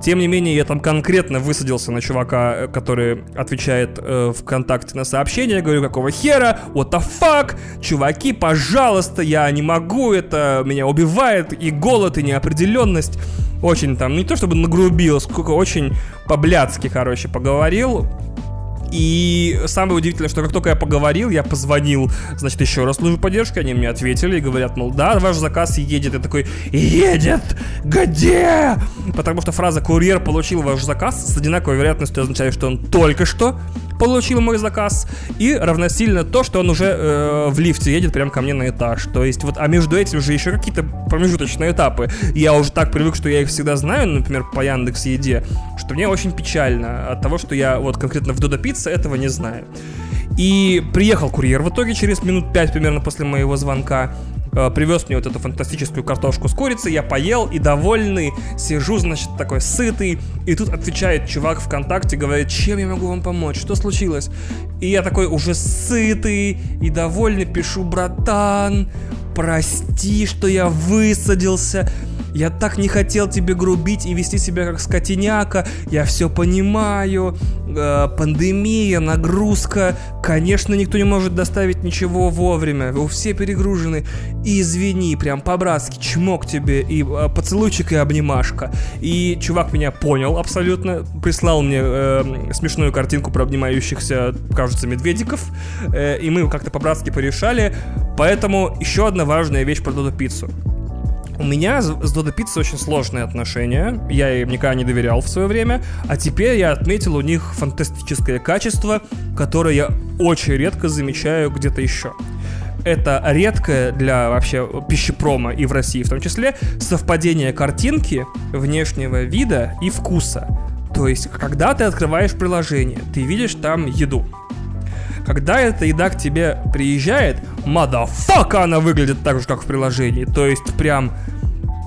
Тем не менее, я там конкретно высадился на чувака, э, который отвечает э, ВКонтакте на сообщение, говорю, какого хера, what the fuck, чуваки, пожалуйста, я не могу, это меня убивает, и голод, и неопределенность. Очень там, не то чтобы нагрубил, сколько очень по-блядски, короче, поговорил. И самое удивительное, что как только я поговорил, я позвонил, значит, еще раз службу поддержки, они мне ответили и говорят, мол, да, ваш заказ едет. Я такой, едет? Где? Потому что фраза «курьер получил ваш заказ» с одинаковой вероятностью означает, что он только что получил мой заказ, и равносильно то, что он уже э, в лифте едет прямо ко мне на этаж. То есть вот, а между этим же еще какие-то промежуточные этапы. Я уже так привык, что я их всегда знаю, например, по Яндекс Еде, что мне очень печально от того, что я вот конкретно в Додо Пицца этого не знаю. И приехал курьер в итоге через минут пять примерно после моего звонка. Э, привез мне вот эту фантастическую картошку с курицей, я поел и довольный, сижу, значит, такой сытый, и тут отвечает чувак ВКонтакте, говорит, чем я могу вам помочь, что случилось? И я такой уже сытый и довольный пишу, братан, прости, что я высадился, я так не хотел тебе грубить и вести себя как скотиняка. Я все понимаю. Э, пандемия, нагрузка. Конечно, никто не может доставить ничего вовремя. Вы все перегружены. И извини, прям по-братски, чмок тебе. И э, поцелуйчик и обнимашка. И чувак меня понял абсолютно. Прислал мне э, смешную картинку про обнимающихся, кажется, медведиков. Э, и мы как-то по-братски порешали. Поэтому еще одна важная вещь про Додо Пиццу. У меня с Додо Пиццей очень сложные отношения. Я им никогда не доверял в свое время. А теперь я отметил у них фантастическое качество, которое я очень редко замечаю где-то еще. Это редкое для вообще пищепрома и в России в том числе совпадение картинки, внешнего вида и вкуса. То есть, когда ты открываешь приложение, ты видишь там еду. Когда эта еда к тебе приезжает, мадафака она выглядит так же, как в приложении. То есть прям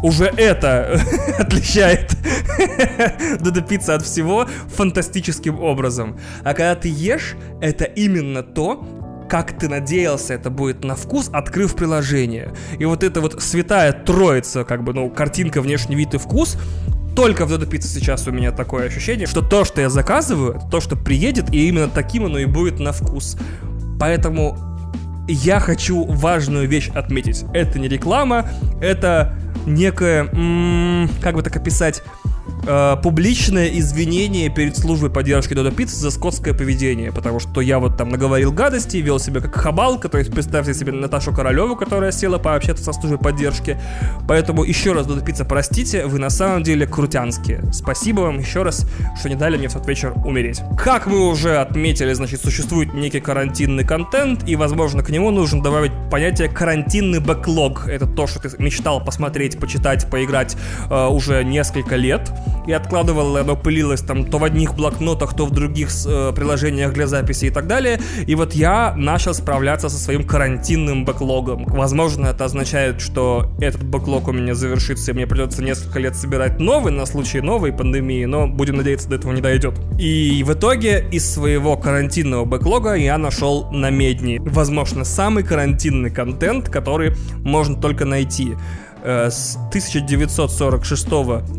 уже это отличает Додо Пицца от всего фантастическим образом. А когда ты ешь, это именно то, как ты надеялся это будет на вкус, открыв приложение. И вот эта вот святая троица, как бы, ну, картинка, внешний вид и вкус, только в Додо Пицца сейчас у меня такое ощущение, что то, что я заказываю, то, что приедет, и именно таким оно и будет на вкус. Поэтому я хочу важную вещь отметить. Это не реклама, это некое, м- как бы так описать, э, публичное извинение перед службой поддержки Додо Пиццы за скотское поведение, потому что я вот там наговорил гадости, вел себя как хабалка, то есть представьте себе Наташу Королеву, которая села пообщаться со службой поддержки. Поэтому еще раз, Додо Пицца, простите, вы на самом деле крутянские. Спасибо вам еще раз, что не дали мне в тот вечер умереть. Как мы уже отметили, значит, существует некий карантинный контент, и, возможно, к нему нужно добавить понятие карантинный бэклог. Это то, что ты мечтал посмотреть, почитать, поиграть э, уже несколько лет, и откладывал, оно пылилось там то в одних блокнотах, то в других э, приложениях для записи и так далее. И вот я начал справляться со своим карантинным бэклогом. Возможно, это означает, что этот бэклог у меня завершится, и мне придется несколько лет собирать новый на случай новой пандемии, но будем надеяться, до этого не дойдет. И в итоге из своего карантинного бэклога я нашел на Медни, возможно, самый карантинный контент, который можно только найти. Э, с 1946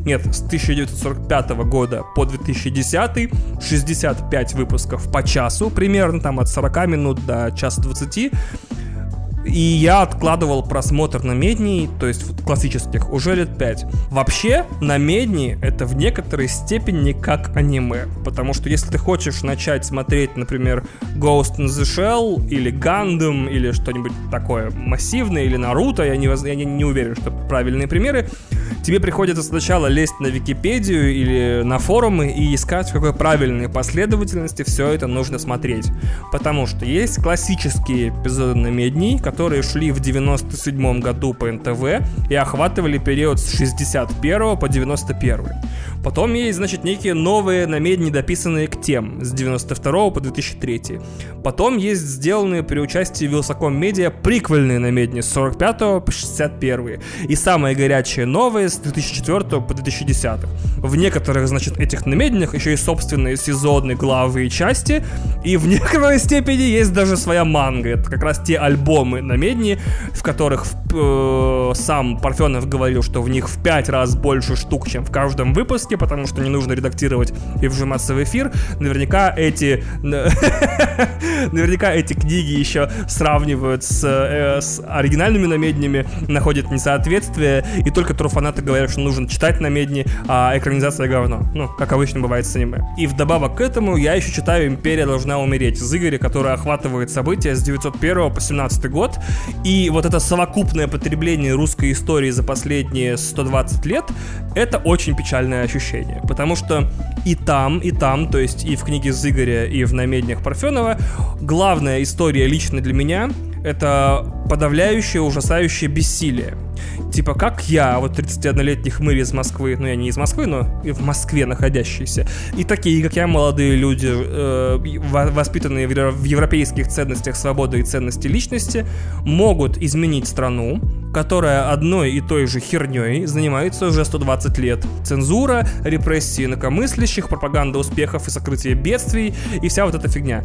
нет, с 1945 года по 2010 65 выпусков по часу, примерно там от 40 минут до часа 20 и я откладывал просмотр на медни, то есть классических, уже лет 5. Вообще, на медни это в некоторой степени как аниме. Потому что если ты хочешь начать смотреть, например, Ghost in the Shell или Gundam или что-нибудь такое массивное, или Наруто, я не, я не, уверен, что правильные примеры, тебе приходится сначала лезть на Википедию или на форумы и искать, в какой правильной последовательности все это нужно смотреть. Потому что есть классические эпизоды на медни, которые шли в 97 году по НТВ и охватывали период с 61 по 91. Потом есть, значит, некие новые намедни, дописанные к тем с 92 по 2003. Потом есть сделанные при участии Вилсаком Медиа приквельные намедни с 45 по 61. И самые горячие новые с 2004 по 2010. В некоторых, значит, этих намеднях еще и собственные сезоны, главы и части. И в некоторой степени есть даже своя манга. Это как раз те альбомы намедни, в которых э, сам Парфенов говорил, что в них в 5 раз больше штук, чем в каждом выпуске, потому что не нужно редактировать и вжиматься в эфир. Наверняка эти... Наверняка эти книги еще сравнивают с, э, с оригинальными намеднями, находят несоответствие, и только труфанаты говорят, что нужно читать намедни, а экранизация говно. Ну, как обычно бывает с аниме. И вдобавок к этому я еще читаю «Империя должна умереть» из Игоря, который охватывает события с 901 по 17 год. И вот это совокупное потребление русской истории за последние 120 лет, это очень печальное ощущение ощущение. Потому что и там, и там, то есть и в книге Зыгоря, и в намеднях Парфенова, главная история лично для меня — это подавляющее, ужасающее бессилие. Типа, как я, вот 31-летний хмырь из Москвы, ну я не из Москвы, но в Москве находящийся, и такие, как я, молодые люди, э, воспитанные в европейских ценностях свободы и ценности личности, могут изменить страну, которая одной и той же херней занимается уже 120 лет. Цензура, репрессии инакомыслящих, пропаганда успехов и сокрытие бедствий и вся вот эта фигня.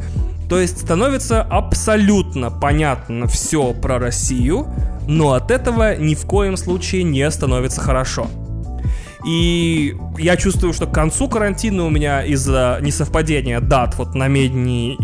То есть становится абсолютно понятно все про Россию, но от этого ни в коем случае не становится хорошо. И я чувствую, что к концу карантина у меня из-за несовпадения дат вот на медни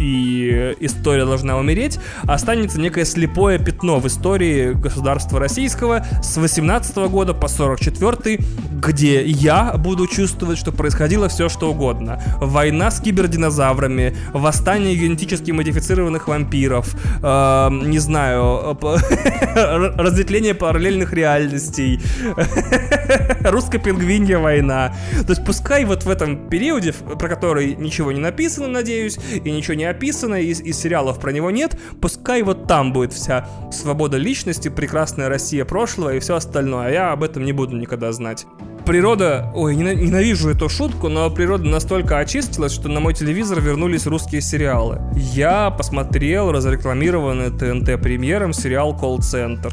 и история должна умереть, останется некое слепое пятно в истории государства российского с 18 года по 44 где я буду чувствовать, что происходило все, что угодно. Война с кибердинозаврами, восстание генетически модифицированных вампиров, э, не знаю, разветвление параллельных реальностей, русско-пингвинья война. То есть пускай вот в этом периоде, про который ничего не написано, надеюсь, и ничего не описано, и, и сериалов про него нет, пускай вот там будет вся свобода личности, прекрасная Россия прошлого и все остальное. А я об этом не буду никогда знать природа, ой, ненавижу эту шутку, но природа настолько очистилась, что на мой телевизор вернулись русские сериалы. Я посмотрел разрекламированный ТНТ премьером сериал «Колл-центр».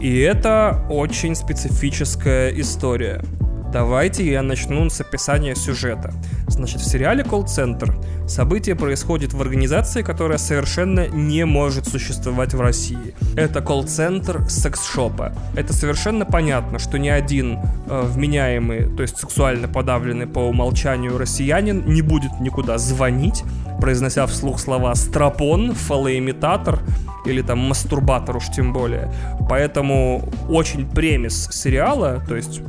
И это очень специфическая история. Давайте я начну с описания сюжета. Значит, в сериале «Колл-центр» событие происходит в организации, которая совершенно не может существовать в России. Это колл-центр секс-шопа. Это совершенно понятно, что ни один э, вменяемый, то есть сексуально подавленный по умолчанию россиянин не будет никуда звонить, произнося вслух слова «стропон», «фалоимитатор» или там «мастурбатор» уж тем более. Поэтому очень премис сериала, то есть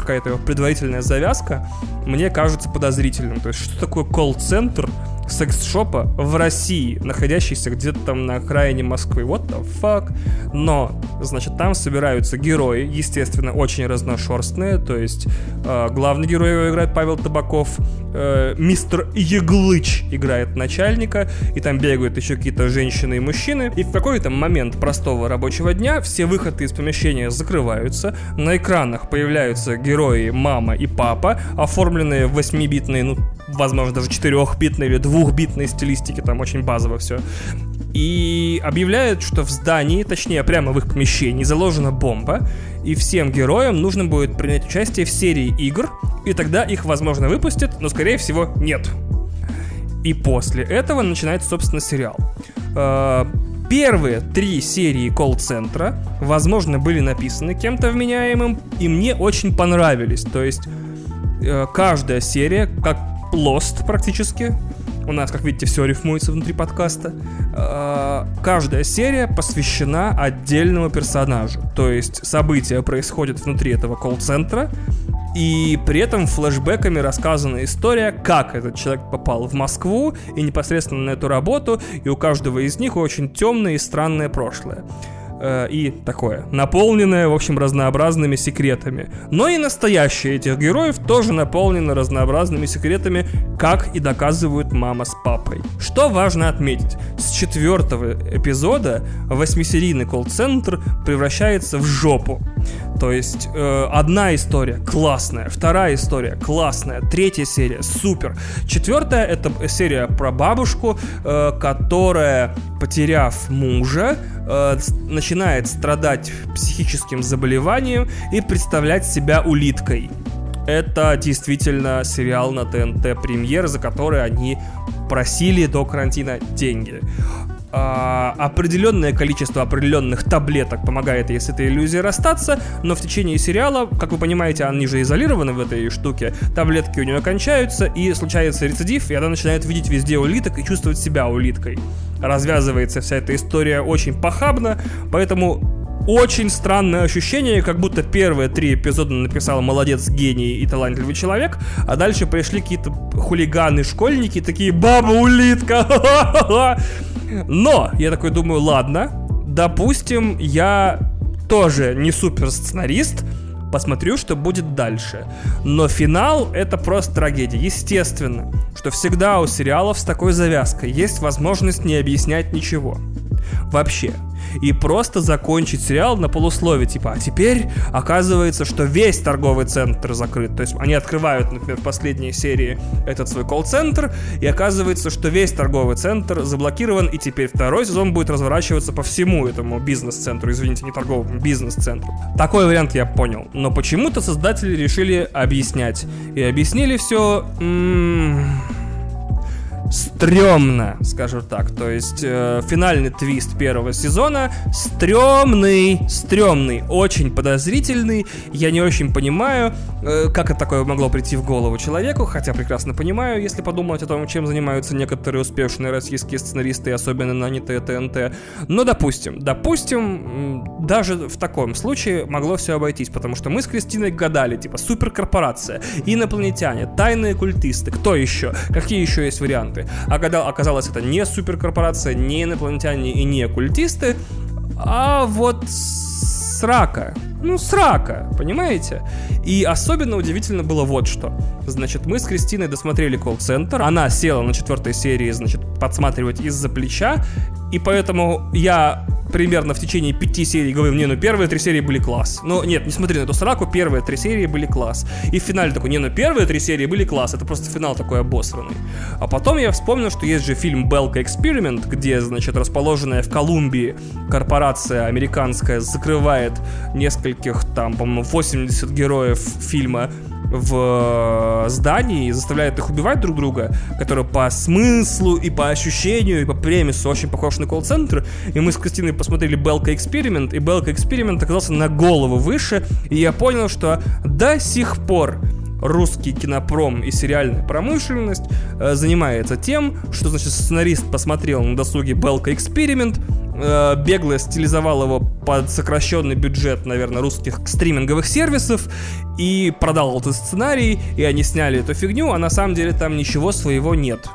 какая-то предварительная завязка, мне кажется подозрительным. То есть, что такое колл-центр секс-шопа в России, находящийся где-то там на окраине Москвы. What the fuck? Но, значит, там собираются герои, естественно, очень разношерстные. То есть, э, главный герой его играет Павел Табаков, э, мистер Еглыч играет начальника, и там бегают еще какие-то женщины и мужчины. И в какой-то момент простого рабочего дня все выходы из помещения закрываются, на экранах появляются герои мама и папа, оформленные в 8-битные, ну, возможно, даже 4-битные или 2-битные стилистики, там очень базово все. И объявляют, что в здании, точнее, прямо в их помещении заложена бомба, и всем героям нужно будет принять участие в серии игр, и тогда их, возможно, выпустят, но, скорее всего, нет. И после этого начинается, собственно, сериал. Э, первые три серии колл-центра, возможно, были написаны кем-то вменяемым, и мне очень понравились. То есть э, каждая серия, как Lost практически, у нас, как видите, все рифмуется внутри подкаста. Э, каждая серия посвящена отдельному персонажу. То есть события происходят внутри этого колл-центра, и при этом флешбеками рассказана история, как этот человек попал в Москву и непосредственно на эту работу, и у каждого из них очень темное и странное прошлое э, и такое, наполненное, в общем, разнообразными секретами. Но и настоящие этих героев тоже наполнены разнообразными секретами, как и доказывают мама с папой. Что важно отметить, с четвертого эпизода восьмисерийный колл-центр превращается в жопу. То есть э, одна история классная, вторая история классная, третья серия супер. Четвертая это серия про бабушку, э, которая, потеряв мужа, э, начинает страдать психическим заболеванием и представлять себя улиткой. Это действительно сериал на ТНТ премьер, за который они просили до карантина деньги а, определенное количество определенных таблеток помогает ей с этой иллюзией расстаться, но в течение сериала, как вы понимаете, они же изолированы в этой штуке, таблетки у нее кончаются, и случается рецидив, и она начинает видеть везде улиток и чувствовать себя улиткой. Развязывается вся эта история очень похабно, поэтому очень странное ощущение, как будто первые три эпизода написал молодец, гений и талантливый человек, а дальше пришли какие-то хулиганы, школьники, такие «Баба-улитка!» Но я такой думаю, ладно, допустим, я тоже не супер сценарист, посмотрю, что будет дальше. Но финал это просто трагедия. Естественно, что всегда у сериалов с такой завязкой есть возможность не объяснять ничего. Вообще и просто закончить сериал на полуслове, типа, а теперь оказывается, что весь торговый центр закрыт. То есть они открывают, например, в последней серии этот свой колл-центр, и оказывается, что весь торговый центр заблокирован, и теперь второй сезон будет разворачиваться по всему этому бизнес-центру, извините, не торговому, бизнес-центру. Такой вариант я понял. Но почему-то создатели решили объяснять. И объяснили все... М- стрёмно, скажу так. То есть э, финальный твист первого сезона стрёмный, стрёмный, очень подозрительный. Я не очень понимаю, э, как это такое могло прийти в голову человеку, хотя прекрасно понимаю, если подумать о том, чем занимаются некоторые успешные российские сценаристы, особенно нанятые ТНТ. Но допустим, допустим, даже в таком случае могло все обойтись, потому что мы с Кристиной гадали, типа, суперкорпорация, инопланетяне, тайные культисты, кто еще, какие еще есть варианты принципе. А когда оказалось это не суперкорпорация, не инопланетяне и не оккультисты, а вот срака. Ну, срака, понимаете? И особенно удивительно было вот что. Значит, мы с Кристиной досмотрели колл-центр, она села на четвертой серии, значит, подсматривать из-за плеча, и поэтому я примерно в течение пяти серий говорю, не, ну первые три серии были класс. Но нет, не смотри на эту сраку, первые три серии были класс. И в финале такой, не, ну первые три серии были класс, это просто финал такой обосранный. А потом я вспомнил, что есть же фильм Белка Эксперимент, где, значит, расположенная в Колумбии корпорация американская закрывает нескольких, там, по-моему, 80 героев фильма в э, здании и заставляет их убивать друг друга, который по смыслу и по ощущению и по премису очень похож на колл-центр. И мы с Кристиной посмотрели Белка Эксперимент, и Белка Эксперимент оказался на голову выше, и я понял, что до сих пор русский кинопром и сериальная промышленность э, занимается тем, что, значит, сценарист посмотрел на досуге Белка Эксперимент, э, бегло стилизовал его под сокращенный бюджет, наверное, русских стриминговых сервисов и продал этот сценарий, и они сняли эту фигню, а на самом деле там ничего своего нет.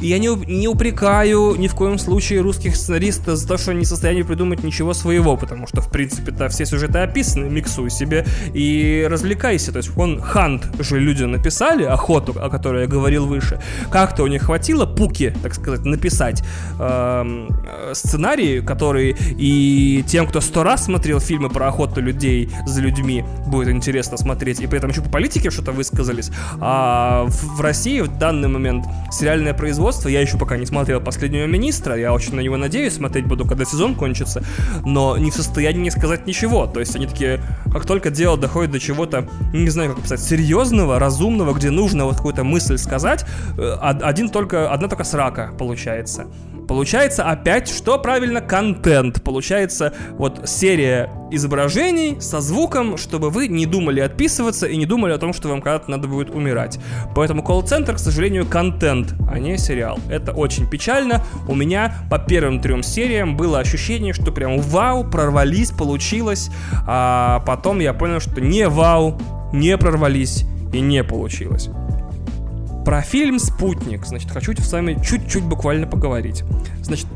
Я не, не упрекаю ни в коем случае русских сценаристов за то, что они не в состоянии придумать ничего своего, потому что, в принципе-то, все сюжеты описаны, миксуй себе и развлекайся. То есть, он Хант же люди написали, охоту, о которой я говорил выше. Как-то у них хватило пуки, так сказать, написать эм, э, сценарий, который и тем, кто сто раз смотрел фильмы про охоту людей за людьми, будет интересно смотреть, и при этом еще по политике что-то высказались. А в, России в данный момент сериальное производство, я еще пока не смотрел «Последнего министра», я очень на него надеюсь, смотреть буду, когда сезон кончится, но не в состоянии сказать ничего. То есть они такие, как только дело доходит до чего-то, не знаю, как писать, серьезного, разумного, где нужно вот какую-то мысль сказать, э, один только, одна только срака получается. Получается опять, что правильно, контент. Получается вот серия изображений со звуком, чтобы вы не думали отписываться и не думали о том, что вам когда-то надо будет умирать. Поэтому колл-центр, к сожалению, контент, а не сериал. Это очень печально. У меня по первым трем сериям было ощущение, что прям вау, прорвались, получилось. А потом я понял, что не вау, не прорвались и не получилось. Про фильм «Спутник», значит, хочу с вами чуть-чуть буквально поговорить. Значит,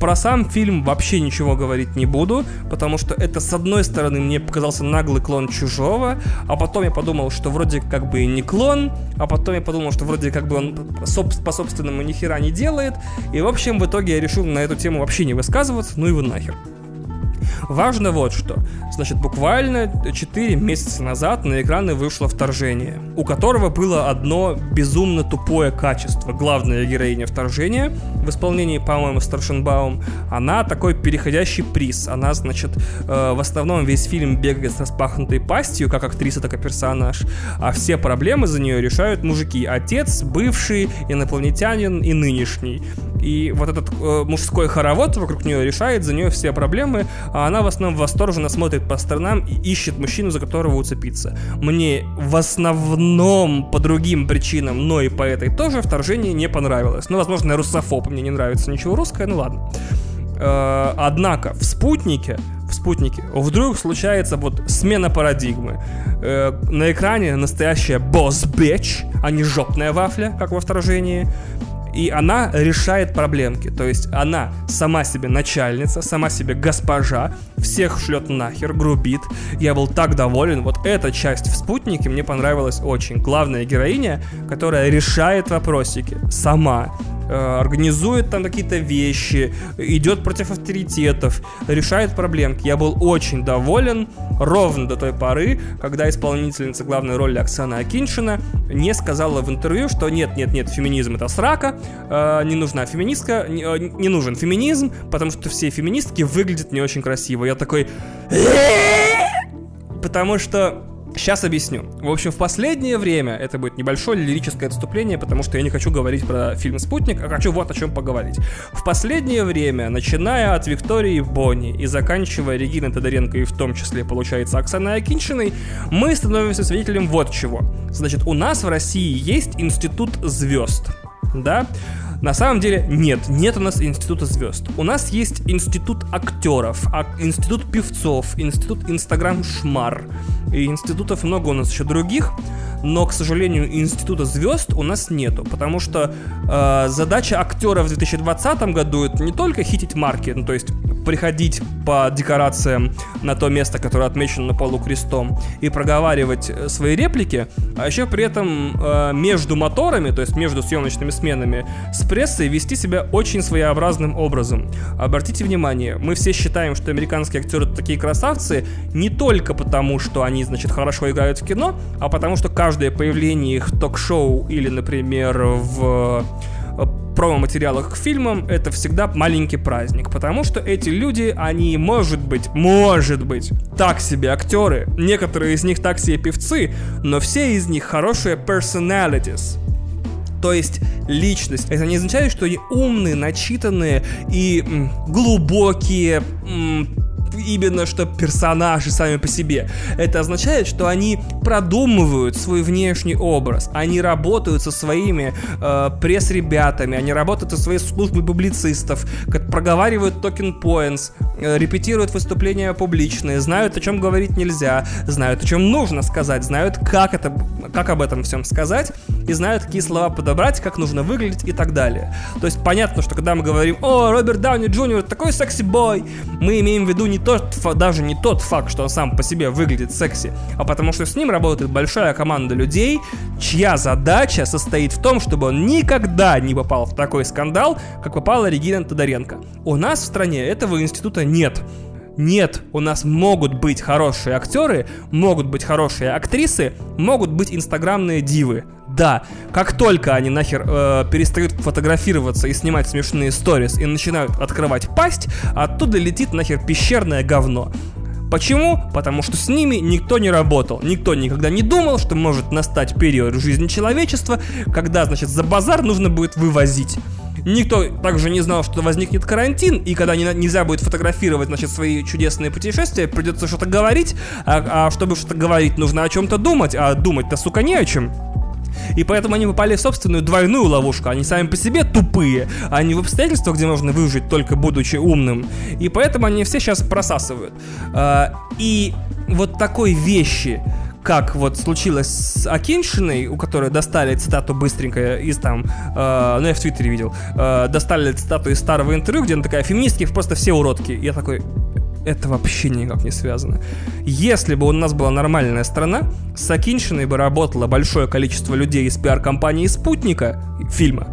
про сам фильм вообще ничего говорить не буду, потому что это, с одной стороны, мне показался наглый клон «Чужого», а потом я подумал, что вроде как бы и не клон, а потом я подумал, что вроде как бы он по собственному ни хера не делает, и, в общем, в итоге я решил на эту тему вообще не высказываться, ну и вы нахер. Важно вот что. Значит, буквально 4 месяца назад на экраны вышло вторжение, у которого было одно безумно тупое качество. Главная героиня вторжения в исполнении, по-моему, Старшенбаум, она такой переходящий приз. Она, значит, э, в основном весь фильм бегает с распахнутой пастью, как актриса, так и персонаж, а все проблемы за нее решают мужики. Отец, бывший, инопланетянин и нынешний. И вот этот э, мужской хоровод вокруг нее решает за нее все проблемы, а она в основном восторженно смотрит по сторонам и ищет мужчину, за которого уцепиться. Мне в основном по другим причинам, но и по этой тоже вторжение не понравилось. Ну, возможно, я русофоб, мне не нравится ничего русское, ну ладно. Э, однако в спутнике в спутнике вдруг случается вот смена парадигмы. Э, на экране настоящая босс-бич, а не жопная вафля, как во вторжении и она решает проблемки. То есть она сама себе начальница, сама себе госпожа, всех шлет нахер, грубит. Я был так доволен. Вот эта часть в «Спутнике» мне понравилась очень. Главная героиня, которая решает вопросики сама. Э, организует там какие-то вещи, идет против авторитетов, решает проблемки. Я был очень доволен ровно до той поры, когда исполнительница главной роли Оксана Акиншина не сказала в интервью, что нет, нет, нет, феминизм это срака, э, не нужна феминистка, э, не нужен феминизм, потому что все феминистки выглядят не очень красиво. Я такой... Потому что Сейчас объясню. В общем, в последнее время это будет небольшое лирическое отступление, потому что я не хочу говорить про фильм «Спутник», а хочу вот о чем поговорить. В последнее время, начиная от Виктории Бонни и заканчивая Региной Тодоренко и в том числе, получается, Оксаной Акиншиной, мы становимся свидетелем вот чего. Значит, у нас в России есть институт звезд. Да? На самом деле нет, нет у нас института звезд. У нас есть институт актеров, а институт певцов, институт инстаграм шмар. И институтов много у нас еще других, но, к сожалению, института звезд у нас нету, потому что э, задача актера в 2020 году это не только хитить марки, ну то есть приходить по декорациям на то место, которое отмечено на полу крестом, и проговаривать э, свои реплики, а еще при этом э, между моторами, то есть между съемочными сменами, с прессой вести себя очень своеобразным образом. Обратите внимание, мы все считаем, что американские актеры такие красавцы не только потому, что они, значит, хорошо играют в кино, а потому что каждое появление их ток-шоу или, например, в промо-материалах к фильмам, это всегда маленький праздник, потому что эти люди, они, может быть, может быть, так себе актеры, некоторые из них так себе певцы, но все из них хорошие personalities. То есть личность. Это не означает, что они умные, начитанные и м, глубокие, м, именно что персонажи сами по себе. Это означает, что они продумывают свой внешний образ, они работают со своими э, пресс-ребятами, они работают со своей службой публицистов, как проговаривают talking points, э, репетируют выступления публичные, знают, о чем говорить нельзя, знают, о чем нужно сказать, знают, как, это, как об этом всем сказать, и знают, какие слова подобрать, как нужно выглядеть и так далее. То есть понятно, что когда мы говорим, о, Роберт Дауни Джуниор такой sexy boy, мы имеем в виду не тот, даже не тот факт, что он сам по себе выглядит секси, а потому что с ним работает большая команда людей, чья задача состоит в том, чтобы он никогда не попал в такой скандал, как попала Регина Тодоренко. У нас в стране этого института нет. Нет, у нас могут быть хорошие актеры, могут быть хорошие актрисы, могут быть инстаграмные дивы. Да, как только они нахер э, перестают фотографироваться и снимать смешные сторис и начинают открывать пасть, оттуда летит нахер пещерное говно. Почему? Потому что с ними никто не работал. Никто никогда не думал, что может настать период жизни человечества, когда, значит, за базар нужно будет вывозить. Никто также не знал, что возникнет карантин, и когда не, нельзя будет фотографировать, значит, свои чудесные путешествия, придется что-то говорить, а, а чтобы что-то говорить, нужно о чем-то думать, а думать-то, сука, не о чем. И поэтому они попали в собственную двойную ловушку. Они сами по себе тупые, а не в обстоятельствах, где можно выжить только будучи умным. И поэтому они все сейчас просасывают. А, и вот такой вещи, как вот случилось с Акиншиной, у которой достали цитату быстренько из там, э, ну я в Твиттере видел, э, достали цитату из старого интервью, где она такая, феминистки просто все уродки. Я такой, это вообще никак не связано. Если бы у нас была нормальная страна, с Акиншиной бы работало большое количество людей из пиар-компании «Спутника» фильма,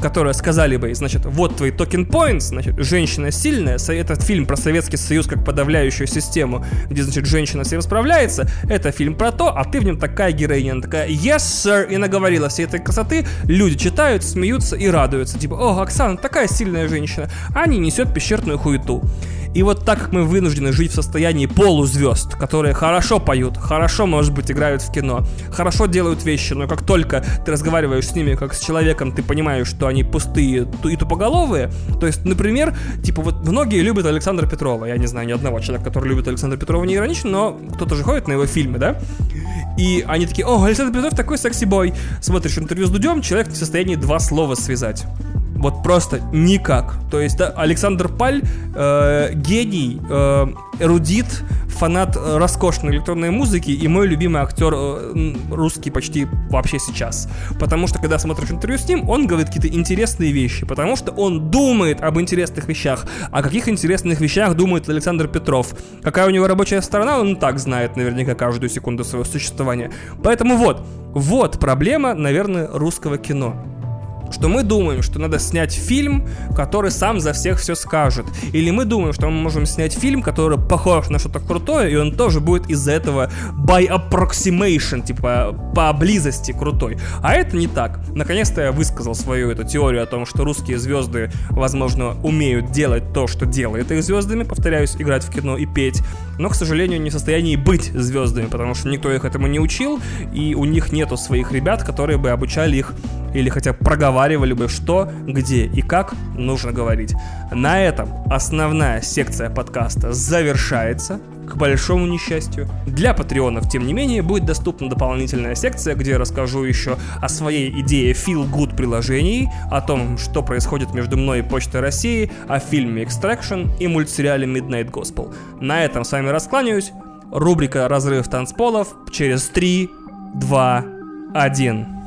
которые сказали бы, значит, вот твои токен points, значит, женщина сильная, этот фильм про Советский Союз как подавляющую систему, где, значит, женщина всем справляется, это фильм про то, а ты в нем такая героиня, она такая, yes, sir, и наговорила всей этой красоты, люди читают, смеются и радуются, типа, о, Оксана, такая сильная женщина, а не несет пещерную хуету. И вот так как мы вынуждены жить в состоянии полузвезд, которые хорошо поют, хорошо, может быть, играют в кино, хорошо делают вещи, но как только ты разговариваешь с ними как с человеком, ты понимаешь, что они пустые и тупоголовые. То есть, например, типа вот многие любят Александра Петрова. Я не знаю ни одного человека, который любит Александра Петрова не иронично, но кто-то же ходит на его фильмы, да? И они такие, о, Александр Петров такой секси-бой. Смотришь интервью с Дудем, человек в состоянии два слова связать. Вот просто никак. То есть да, Александр Паль э, гений, э, эрудит, фанат роскошной электронной музыки и мой любимый актер э, русский почти вообще сейчас. Потому что когда смотришь интервью с ним, он говорит какие-то интересные вещи, потому что он думает об интересных вещах. О каких интересных вещах думает Александр Петров? Какая у него рабочая сторона, он так знает наверняка каждую секунду своего существования. Поэтому вот, вот проблема, наверное, русского кино что мы думаем, что надо снять фильм, который сам за всех все скажет. Или мы думаем, что мы можем снять фильм, который похож на что-то крутое, и он тоже будет из-за этого by approximation, типа по близости крутой. А это не так. Наконец-то я высказал свою эту теорию о том, что русские звезды, возможно, умеют делать то, что делает их звездами, повторяюсь, играть в кино и петь, но, к сожалению, не в состоянии быть звездами, потому что никто их этому не учил, и у них нету своих ребят, которые бы обучали их или хотя бы проговаривали бы, что, где и как нужно говорить. На этом основная секция подкаста завершается к большому несчастью. Для патреонов, тем не менее, будет доступна дополнительная секция, где я расскажу еще о своей идее Feel Good приложений, о том, что происходит между мной и Почтой России, о фильме Extraction и мультсериале Midnight Gospel. На этом с вами раскланяюсь. Рубрика «Разрыв танцполов» через 3, 2, 1.